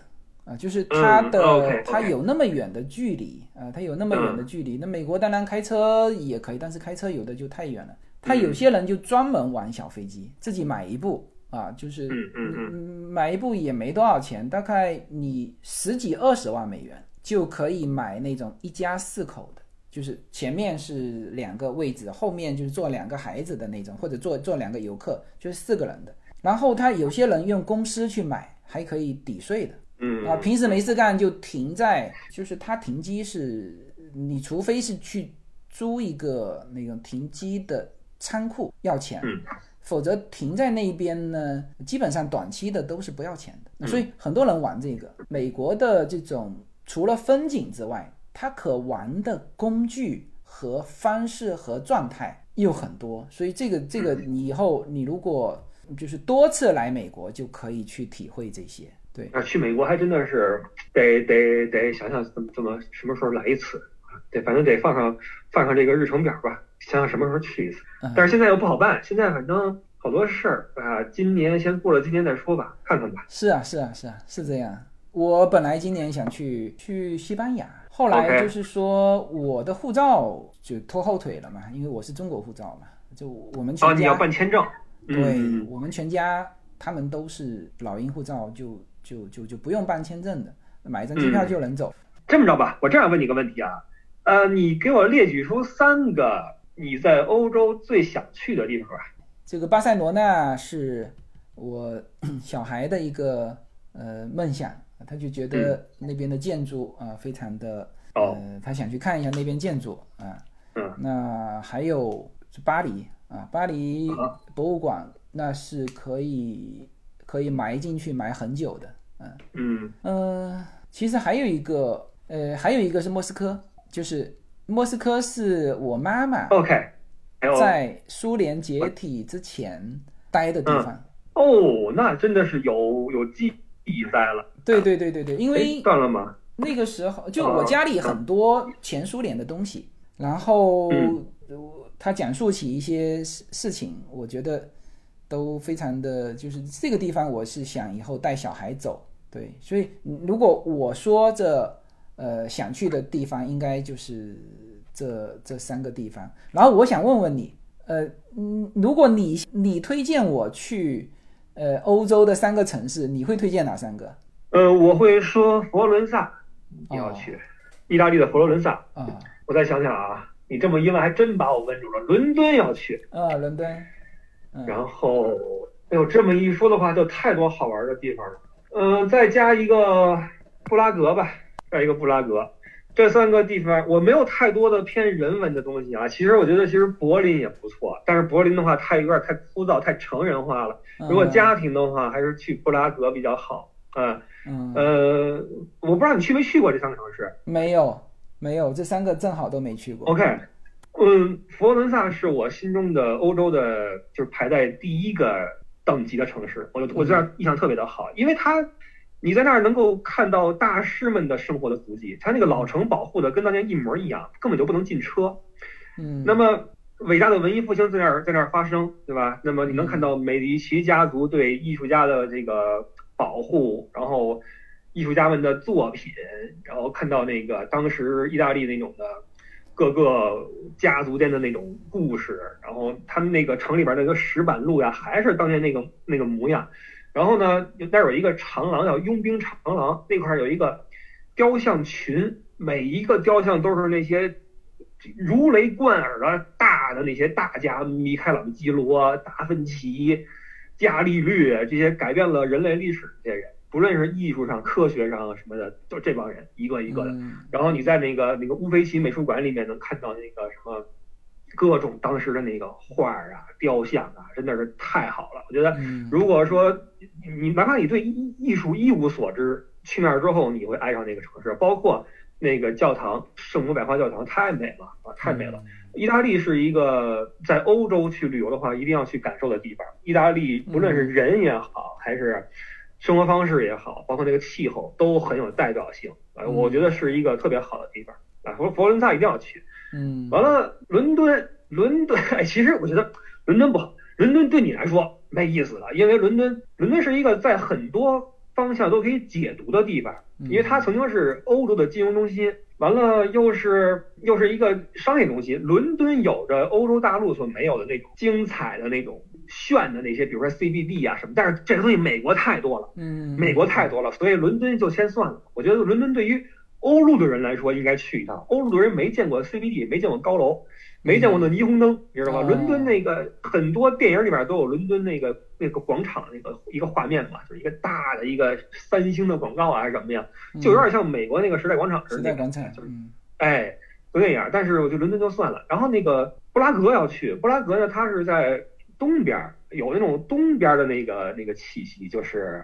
啊，就是它的、嗯，OK，OK 它有那么远的距离啊，它有那么远的距离。那美国当然开车也可以，但是开车有的就太远了。他有些人就专门玩小飞机，自己买一部啊，就是嗯嗯嗯嗯买一部也没多少钱，大概你十几二十万美元就可以买那种一家四口的就是前面是两个位置，后面就是坐两个孩子的那种，或者坐坐两个游客，就是四个人的。然后他有些人用公司去买，还可以抵税的。嗯。啊，平时没事干就停在，就是它停机是，你除非是去租一个那种停机的仓库要钱，嗯。否则停在那边呢，基本上短期的都是不要钱的。嗯。所以很多人玩这个，美国的这种除了风景之外，它可玩的工具和方式和状态又很多，所以这个这个你以后你如果就是多次来美国，就可以去体会这些。对，那，去美国还真的是 (tsk) 得得得想想怎么怎么什么时候来一次啊，得反正得放上放上这个日程表吧，想想什么时候去一次。嗯但是现在又不好办，现在反正好多事儿啊，今年先过了今年再说吧，看看吧。是啊，是啊，是啊，是这样。我本来今年想去去西班牙，后来就是说我的护照就拖后腿了嘛，因为我是中国护照嘛，就我们哦，全你要家，办签证，对嗯，我们全家他们都是老鹰护照，就就就就不用办签证的，买一张机票就能走。这么着吧，我这样问你个问题啊，呃，你给我列举出三个你在欧洲最想去的地方吧。这个巴塞罗那是我 (clears throat) 小孩的一个呃梦想，他就觉得那边的建筑啊、非常的哦呃，他想去看一下那边建筑啊。嗯那还有是巴黎啊，巴黎啊博物馆那是可以可以埋进去埋很久的，嗯嗯呃，其实还有一个呃，还有一个是莫斯科，就是莫斯科是我妈妈，OK，在苏联解体之前待的地方。哦，那真的是有有记忆在了。对对对对对，因哎为断了吗？那个时候就我家里很多前苏联的东西，然后他讲述起一些事事情，我觉得都非常的，就是这个地方我是想以后带小孩走，对，所以嗯如果我说这呃想去的地方，应该就是这这三个地方。然后我想问问你，呃嗯，如果你你推荐我去呃欧洲的三个城市，你会推荐哪三个？呃，我会说佛罗伦萨，你要去，意大利的佛罗伦萨。啊 (laughs) 我再想想啊，你这么一问，还真把我问住了。伦敦要去，啊，伦敦，嗯然后，哎呦，这么一说的话，就太多好玩的地方了。嗯、再加一个布拉格吧，再一个布拉格，这三个地方我没有太多的偏人文的东西啊。其实我觉得，其实柏林也不错，但是柏林的话太有点太枯燥、太成人化了。如果家庭的话，还是去布拉格比较好。嗯嗯呃，我不知道你去没去过这三个城市。没有没有，这三个正好都没去过。OK，嗯，佛罗伦萨是我心中的欧洲的，就是排在第一个等级的城市。我我这样印象特别的好，因为它你在那儿能够看到大师们的生活的足迹，它那个老城保护的跟当年一模一样，根本就不能进车。嗯，那么伟大的文艺复兴在那儿在那儿发生，对吧？那么你能看到美第奇家族对艺术家的这个保护，然后艺术家们的作品，然后看到那个当时意大利那种的各个家族间的那种故事，然后他们那个城里边那个石板路呀，还是当年那个那个模样。然后呢，那儿有一个长廊叫佣兵长廊，那块儿有一个雕像群，每一个雕像都是那些如雷贯耳的大的那些大家，米开朗基罗、达芬奇、伽利略这些改变了人类历史的这些人，不论是艺术上、科学上什么的，都这帮人一个一个的。嗯然后你在那个那个乌菲齐美术馆里面能看到那个什么各种当时的那个画儿啊、雕像啊，真的是太好了。我觉得，嗯如果说你哪怕你对艺艺术一无所知，去那儿之后你会爱上那个城市，包括那个教堂圣母百花教堂太美了啊，太美了。意大利是一个在欧洲去旅游的话一定要去感受的地方。意大利不论是人也好，还是生活方式也好，包括那个气候都很有代表性。呃，嗯我觉得是一个特别好的地方啊。佛佛罗伦萨一定要去。嗯，完了，伦敦，伦敦，哎，其实我觉得伦敦不好，伦敦对你来说没意思了，因为伦敦，伦敦是一个在很多方向都可以解读的地方，因为它曾经是欧洲的金融中心，完了又是又是一个商业中心。伦敦有着欧洲大陆所没有的那种精彩的那种炫的那些，比如说 CBD 啊什么，但是这个东西美国太多了。嗯，美国太多了，所以伦敦就先算了。我觉得伦敦对于欧陆的人来说应该去一趟。欧陆的人没见过 CBD，没见过高楼，没见过那霓虹灯，你知道吗？哦伦敦那个很多电影里面都有伦敦那个那个广场那个一个画面嘛，就是一个大的一个三星的广告啊，还是什么呀，就有点像美国那个时代广场似的那个。时代广场，就是嗯哎，就那样。但是我觉得伦敦就算了。然后那个布拉格要去，布拉格呢，它是在东边儿，有那种东边的那个那个气息，就是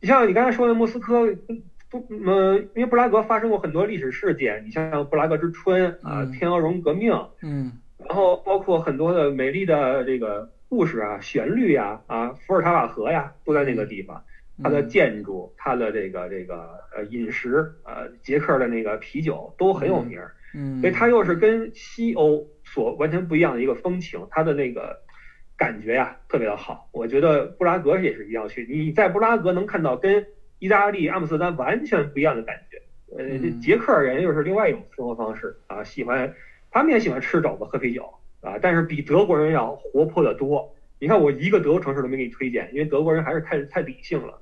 你像你刚才说的莫斯科。不，呃，因为布拉格发生过很多历史事件，你像布拉格之春啊、嗯天鹅绒革命，嗯然后包括很多的美丽的这个故事啊、旋律呀、啊、伏尔塔瓦河呀，都在那个地方。它的建筑、它的这个这个呃饮食、呃捷克的那个啤酒都很有名儿。嗯，所以它又是跟西欧所完全不一样的一个风情，它的那个感觉呀特别的好。我觉得布拉格也是一定要去，你在布拉格能看到跟意大利阿姆斯特丹完全不一样的感觉。呃，捷克人又是另外一种生活方式啊，喜欢他们也喜欢吃肘子、喝啤酒啊，但是比德国人要活泼得多。你看我一个德国城市都没给你推荐，因为德国人还是太太理性了。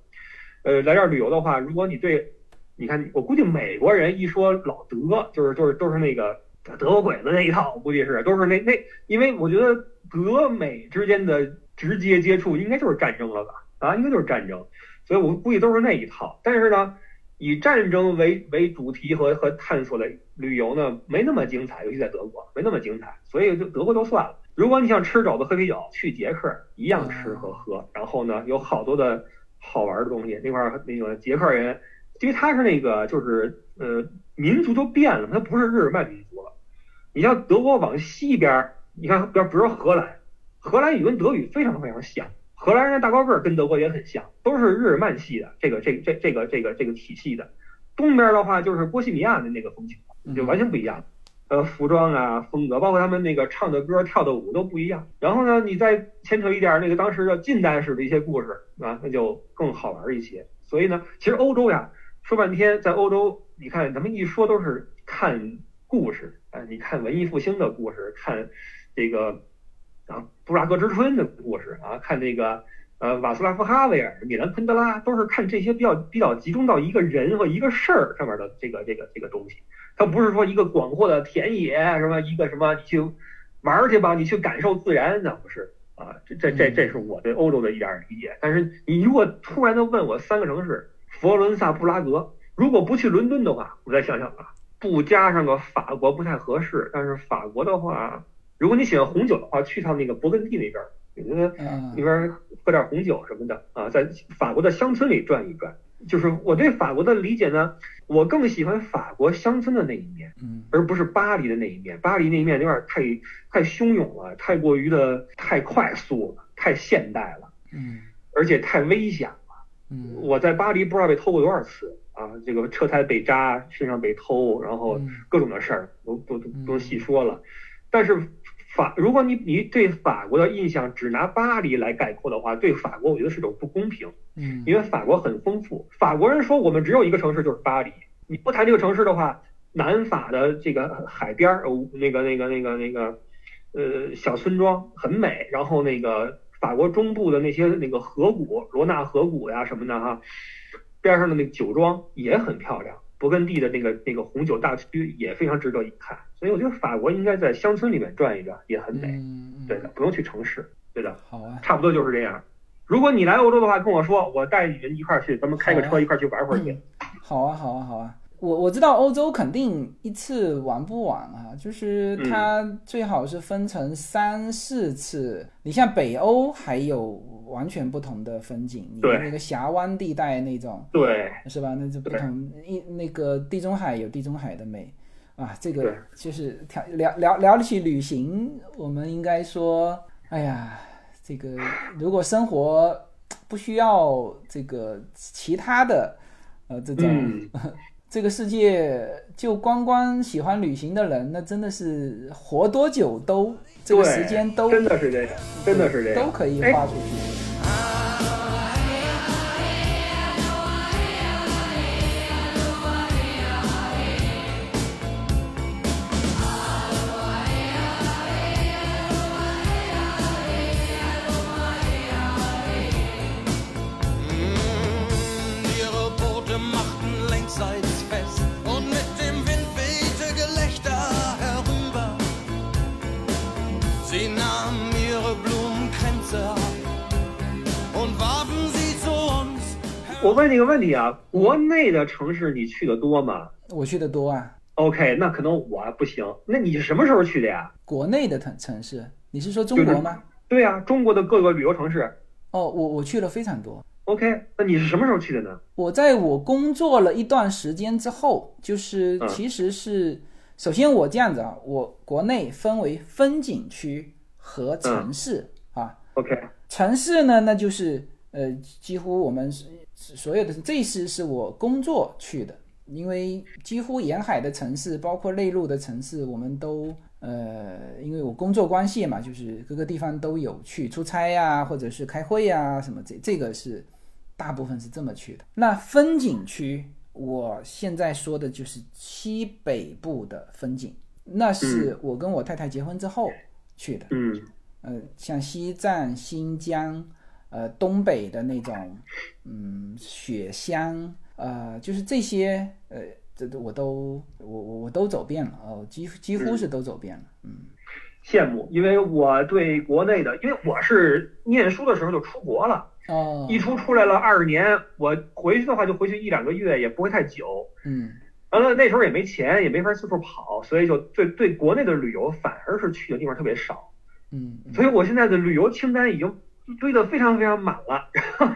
呃，来这儿旅游的话，如果你对你看，我估计美国人一说老德，就是就是都是那个德国鬼子那一套，估计是都是那那，因为我觉得德美之间的直接接触应该就是战争了吧？啊，应该就是战争，所以我估计都是那一套。但是呢，以战争为为主题和和探索的旅游呢，没那么精彩，尤其在德国没那么精彩，所以就德国就算了。如果你想吃肘子、喝啤酒，去捷克一样吃和喝，然后呢，有好多的好玩的东西。那块儿那个捷克人。因为他是那个就是呃民族都变了，他不是日耳曼民族了。你像德国往西边，你看，比如比如说荷兰，荷兰语跟德语非常非常像，荷兰人的大高个儿跟德国也很像，都是日耳曼系的这个这这这个这个这个体系的。东边的话就是波西米亚的那个风情，就完全不一样。呃，服装啊，风格，包括他们那个唱的歌、跳的舞都不一样。然后呢，你再牵扯一点那个当时的近代史的一些故事啊，那就更好玩一些。所以呢，其实欧洲呀。说半天，在欧洲，你看咱们一说都是看故事啊，你看文艺复兴的故事，看这个啊布拉格之春的故事啊，看这个呃瓦斯拉夫哈维尔、米兰昆德拉，都是看这些比较比较集中到一个人和一个事儿上面的这个这个这个东西。它不是说一个广阔的田野什么一个什么你去玩去吧，你去感受自然，那不是啊。这这这这是我对欧洲的一点理解。但是你如果突然的问我三个城市。佛罗伦萨、布拉格，如果不去伦敦的话，我再想想啊，不加上个法国不太合适。但是法国的话，如果你喜欢红酒的话，去趟那个勃艮第那边，我觉得那边喝点红酒什么的啊，在法国的乡村里转一转。就是我对法国的理解呢，我更喜欢法国乡村的那一面，嗯，而不是巴黎的那一面。巴黎那一面有点太太汹涌了，太过于的太快速了，太现代了，嗯，而且太危险了。嗯，我在巴黎不知道被偷过多少次啊！这个车胎被扎，身上被偷，然后各种的事儿，都都都不用细说了。但是法，如果你你对法国的印象只拿巴黎来概括的话，对法国我觉得是种不公平。嗯，因为法国很丰富，法国人说我们只有一个城市就是巴黎，你不谈这个城市的话，南法的这个海边儿，那个那个那个那个呃小村庄很美，然后那个。法国中部的那些那个河谷，罗纳河谷呀什么的哈，边上的那个酒庄也很漂亮。勃艮第的那个那个红酒大区也非常值得一看。所以我觉得法国应该在乡村里面转一转，也很美。嗯、对的，不用去城市。对的，好啊，差不多就是这样。如果你来欧洲的话，跟我说，我带你们一块儿去，咱们开个车一块儿去玩会儿去。好啊，好啊，好啊。我我知道欧洲肯定一次玩不完啊，就是它最好是分成三四次。你像北欧还有完全不同的风景，你那个峡湾地带那种，对，是吧？那就不同。一那个地中海有地中海的美啊，这个就是聊聊聊得起旅行，我们应该说，哎呀，这个如果生活不需要这个其他的呃这种。嗯 (laughs) 这个世界就光光喜欢旅行的人，那真的是活多久都这个时间都真的是这样，真的是这样，都可以花出去。问你个问题啊，国内的城市你去的多吗我去的多啊，？OK，那可能我不行。那你是什么时候去的呀？国内的城城市，你是说中国吗？对呀、中国的各个旅游城市。哦，我我去了非常多。OK，那你是什么时候去的呢？我在我工作了一段时间之后，就是嗯其实是，首先我这样子啊，我国内分为风景区和城市、啊。OK，城市呢，那就是呃，几乎我们是所有的这一次是我工作去的，因为几乎沿海的城市，包括内陆的城市，我们都呃，因为我工作关系嘛，就是各个地方都有去出差呀、或者是开会呀、什么这这个是大部分是这么去的。那风景区，我现在说的就是西北部的风景，那是我跟我太太结婚之后去的。嗯呃，像西藏、新疆，呃，东北的那种，嗯，雪乡，呃，就是这些，呃，这都我都我我我都走遍了，哦，几乎几乎是都走遍了，嗯。羡慕，因为我对国内的，因为我是念书的时候就出国了，哦，一出出来了二十年，我回去的话就回去一两个月，也不会太久。嗯。完了那时候也没钱，也没法四处跑，所以就对对国内的旅游反而是去的地方特别少。嗯嗯。所以我现在的旅游清单已经堆得非常非常满了，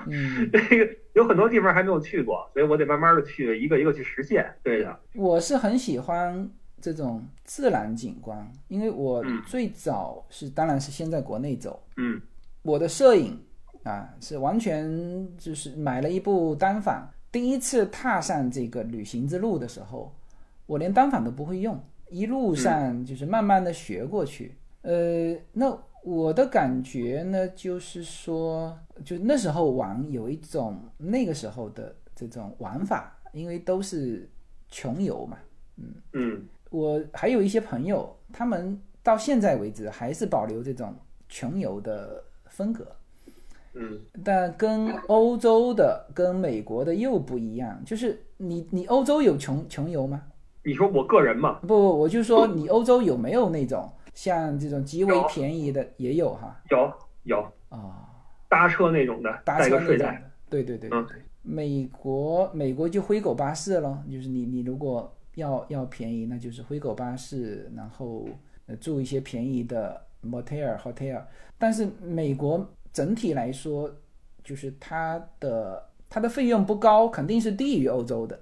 嗯，(laughs) 这个有很多地方还没有去过，所以我得慢慢的去一个一个去实现。对的，我是很喜欢这种自然景观，因为我嗯。最早是当然是先在国内走，嗯。我的摄影啊，是完全就是买了一部单反，第一次踏上这个旅行之路的时候，我连单反都不会用，一路上就是慢慢的学过去。呃，那我的感觉呢，就是说，就那时候玩有一种那个时候的这种玩法，因为都是穷游嘛，嗯嗯我还有一些朋友，他们到现在为止还是保留这种穷游的风格。嗯但跟欧洲的、跟美国的又不一样，就是你你欧洲有穷穷游吗？你说我个人嘛，不不，我就说你欧洲有没有那种像这种极为便宜的也有哈有有啊、搭车那种的，搭带个睡袋。车那种的，对对对对嗯对。美国美国就灰狗巴士咯，就是你你如果要要便宜，那就是灰狗巴士，然后呃住一些便宜的 motel hotel。但是美国整体来说，就是它的它的费用不高，肯定是低于欧洲的。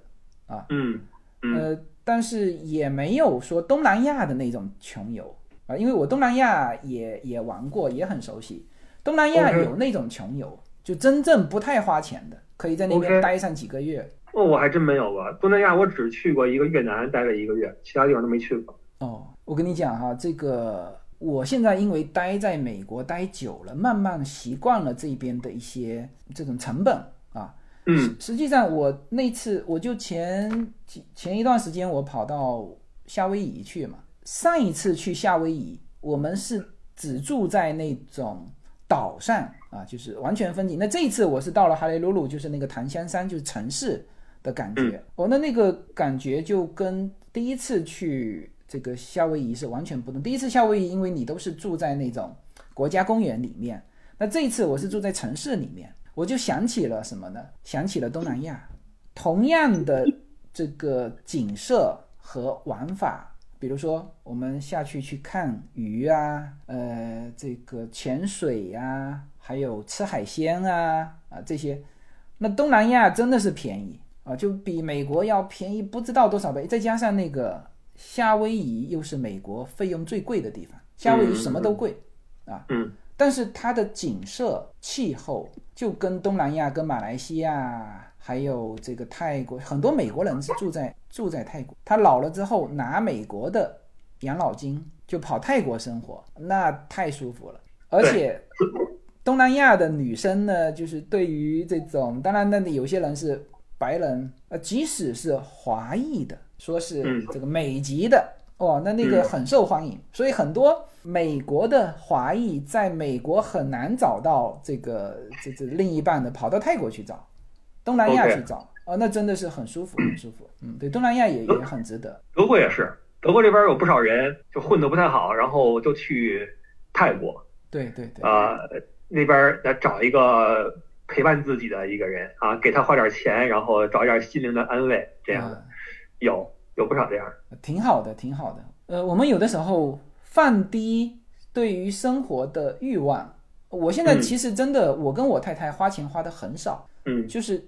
嗯嗯呃，但是也没有说东南亚的那种穷游啊，因为我东南亚也也玩过，也很熟悉。东南亚有那种穷游，就真正不太花钱的，可以在那边待上几个月。哦，我还真没有过东南亚，我只去过一个越南，待了一个月，其他地方都没去过。哦，我跟你讲哈，这个我现在因为待在美国待久了，慢慢习惯了这边的一些这种成本啊。嗯实际上我那次我就前几前一段时间我跑到夏威夷去嘛，上一次去夏威夷，我们是只住在那种岛上啊，就是完全风景。那这一次我是到了哈雷鲁鲁，就是那个檀香山，就是城市的感觉。哦，那那个感觉就跟第一次去这个夏威夷是完全不同。第一次夏威夷，因为你都是住在那种国家公园里面，那这一次我是住在城市里面，我就想起了什么呢？想起了东南亚，同样的这个景色和玩法。比如说，我们下去去看鱼啊，呃，这个潜水呀、还有吃海鲜啊，啊这些，那东南亚真的是便宜啊，就比美国要便宜不知道多少倍。再加上那个夏威夷又是美国费用最贵的地方，夏威夷什么都贵啊，嗯但是它的景色、气候就跟东南亚、跟马来西亚还有这个泰国，很多美国人是住在住在泰国，他老了之后拿美国的养老金就跑泰国生活，那太舒服了。而且东南亚的女生呢，就是对于这种，当然那里有些人是白人，呃，即使是华裔的，说是嗯。这个美籍的，哦，那那个很受欢迎，所以很多美国的华裔在美国很难找到这个这这另一半的，跑到泰国去找，东南亚去找，哦，那真的是很舒服，很舒服。嗯，对，东南亚也也很值得。德国也是，德国这边有不少人就混得不太好，然后就去泰国对对对，啊、那边来找一个陪伴自己的一个人啊，给他花点钱，然后找一点心灵的安慰，这样的啊有有不少这样的。挺好的，挺好的。呃，我们有的时候放低对于生活的欲望。我现在嗯其实真的，我跟我太太花钱花的很少，嗯就是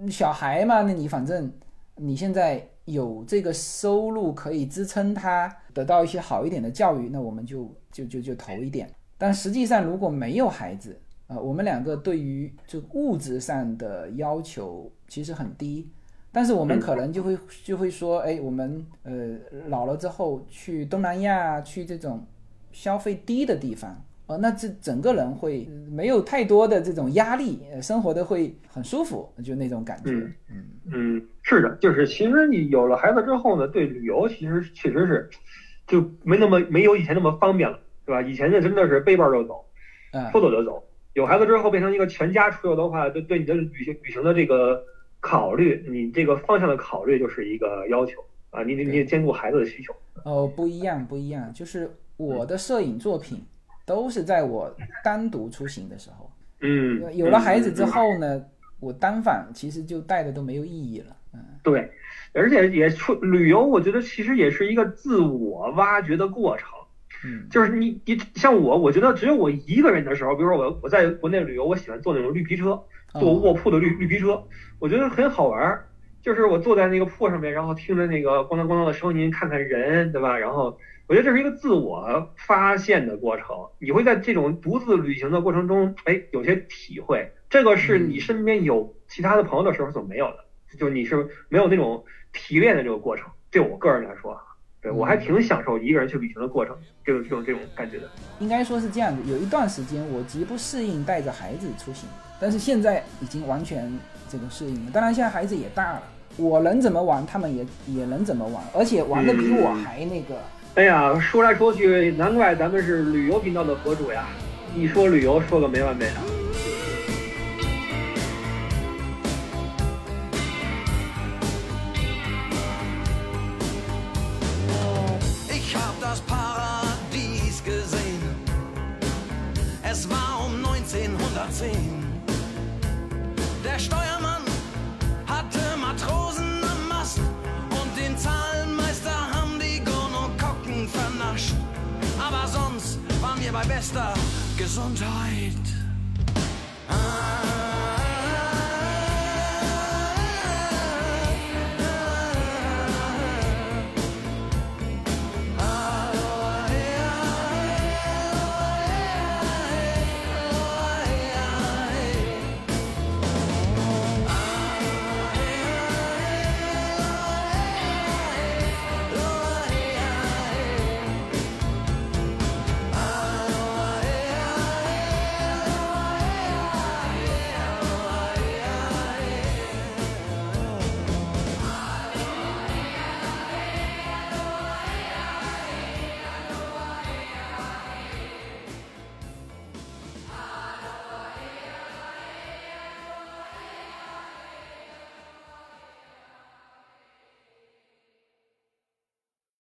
嗯，小孩嘛，那你反正你现在有这个收入可以支撑他得到一些好一点的教育，那我们就就就就投一点。但实际上如果没有孩子，呃，我们两个对于这物质上的要求其实很低，但是我们嗯可能就会就会说，哎，我们呃老了之后去东南亚，去这种消费低的地方，呃，那这整个人会呃没有太多的这种压力，呃生活的会很舒服，就那种感觉。嗯嗯嗯，是的，就是其实你有了孩子之后呢，对旅游其实确实是就没那么没有以前那么方便了，对吧？以前那真的是背包就走，啊、说走就走。有孩子之后变成一个全家出游的话，对对你的旅行旅行的这个考虑，你这个方向的考虑就是一个要求啊，你得你得兼顾孩子的需求。哦，不一样，不一样，就是我的摄影作品都是在我单独出行的时候，嗯，有了孩子之后呢，我单反其实就带的都没有意义了。嗯，对，而且也出旅游，我觉得其实也是一个自我挖掘的过程。嗯就是你你像我，我觉得只有我一个人的时候，比如说我我在国内旅游，我喜欢坐那种绿皮车，坐哦卧铺的绿绿皮车，我觉得很好玩儿。就是我坐在那个铺上面，然后听着那个咣当咣当的声音，看看人，对吧？然后我觉得这是一个自我发现的过程。你会在这种独自旅行的过程中，哎，有些体会。这个是你身边有其他的朋友的时候所没有的，就你是没有那种提炼的这个过程。对我个人来说，啊对我还挺享受一个人去旅行的过程，这种这种这种感觉的。应该说是这样子，有一段时间我极不适应带着孩子出行，但是现在已经完全这个适应了。当然现在孩子也大了，我能怎么玩，他们也也能怎么玩，而且玩的比我还那个。哎呀，说来说去，难怪咱们是旅游频道的博主呀！一说旅游，说个没完没了。bei bester Gesundheit. Ah.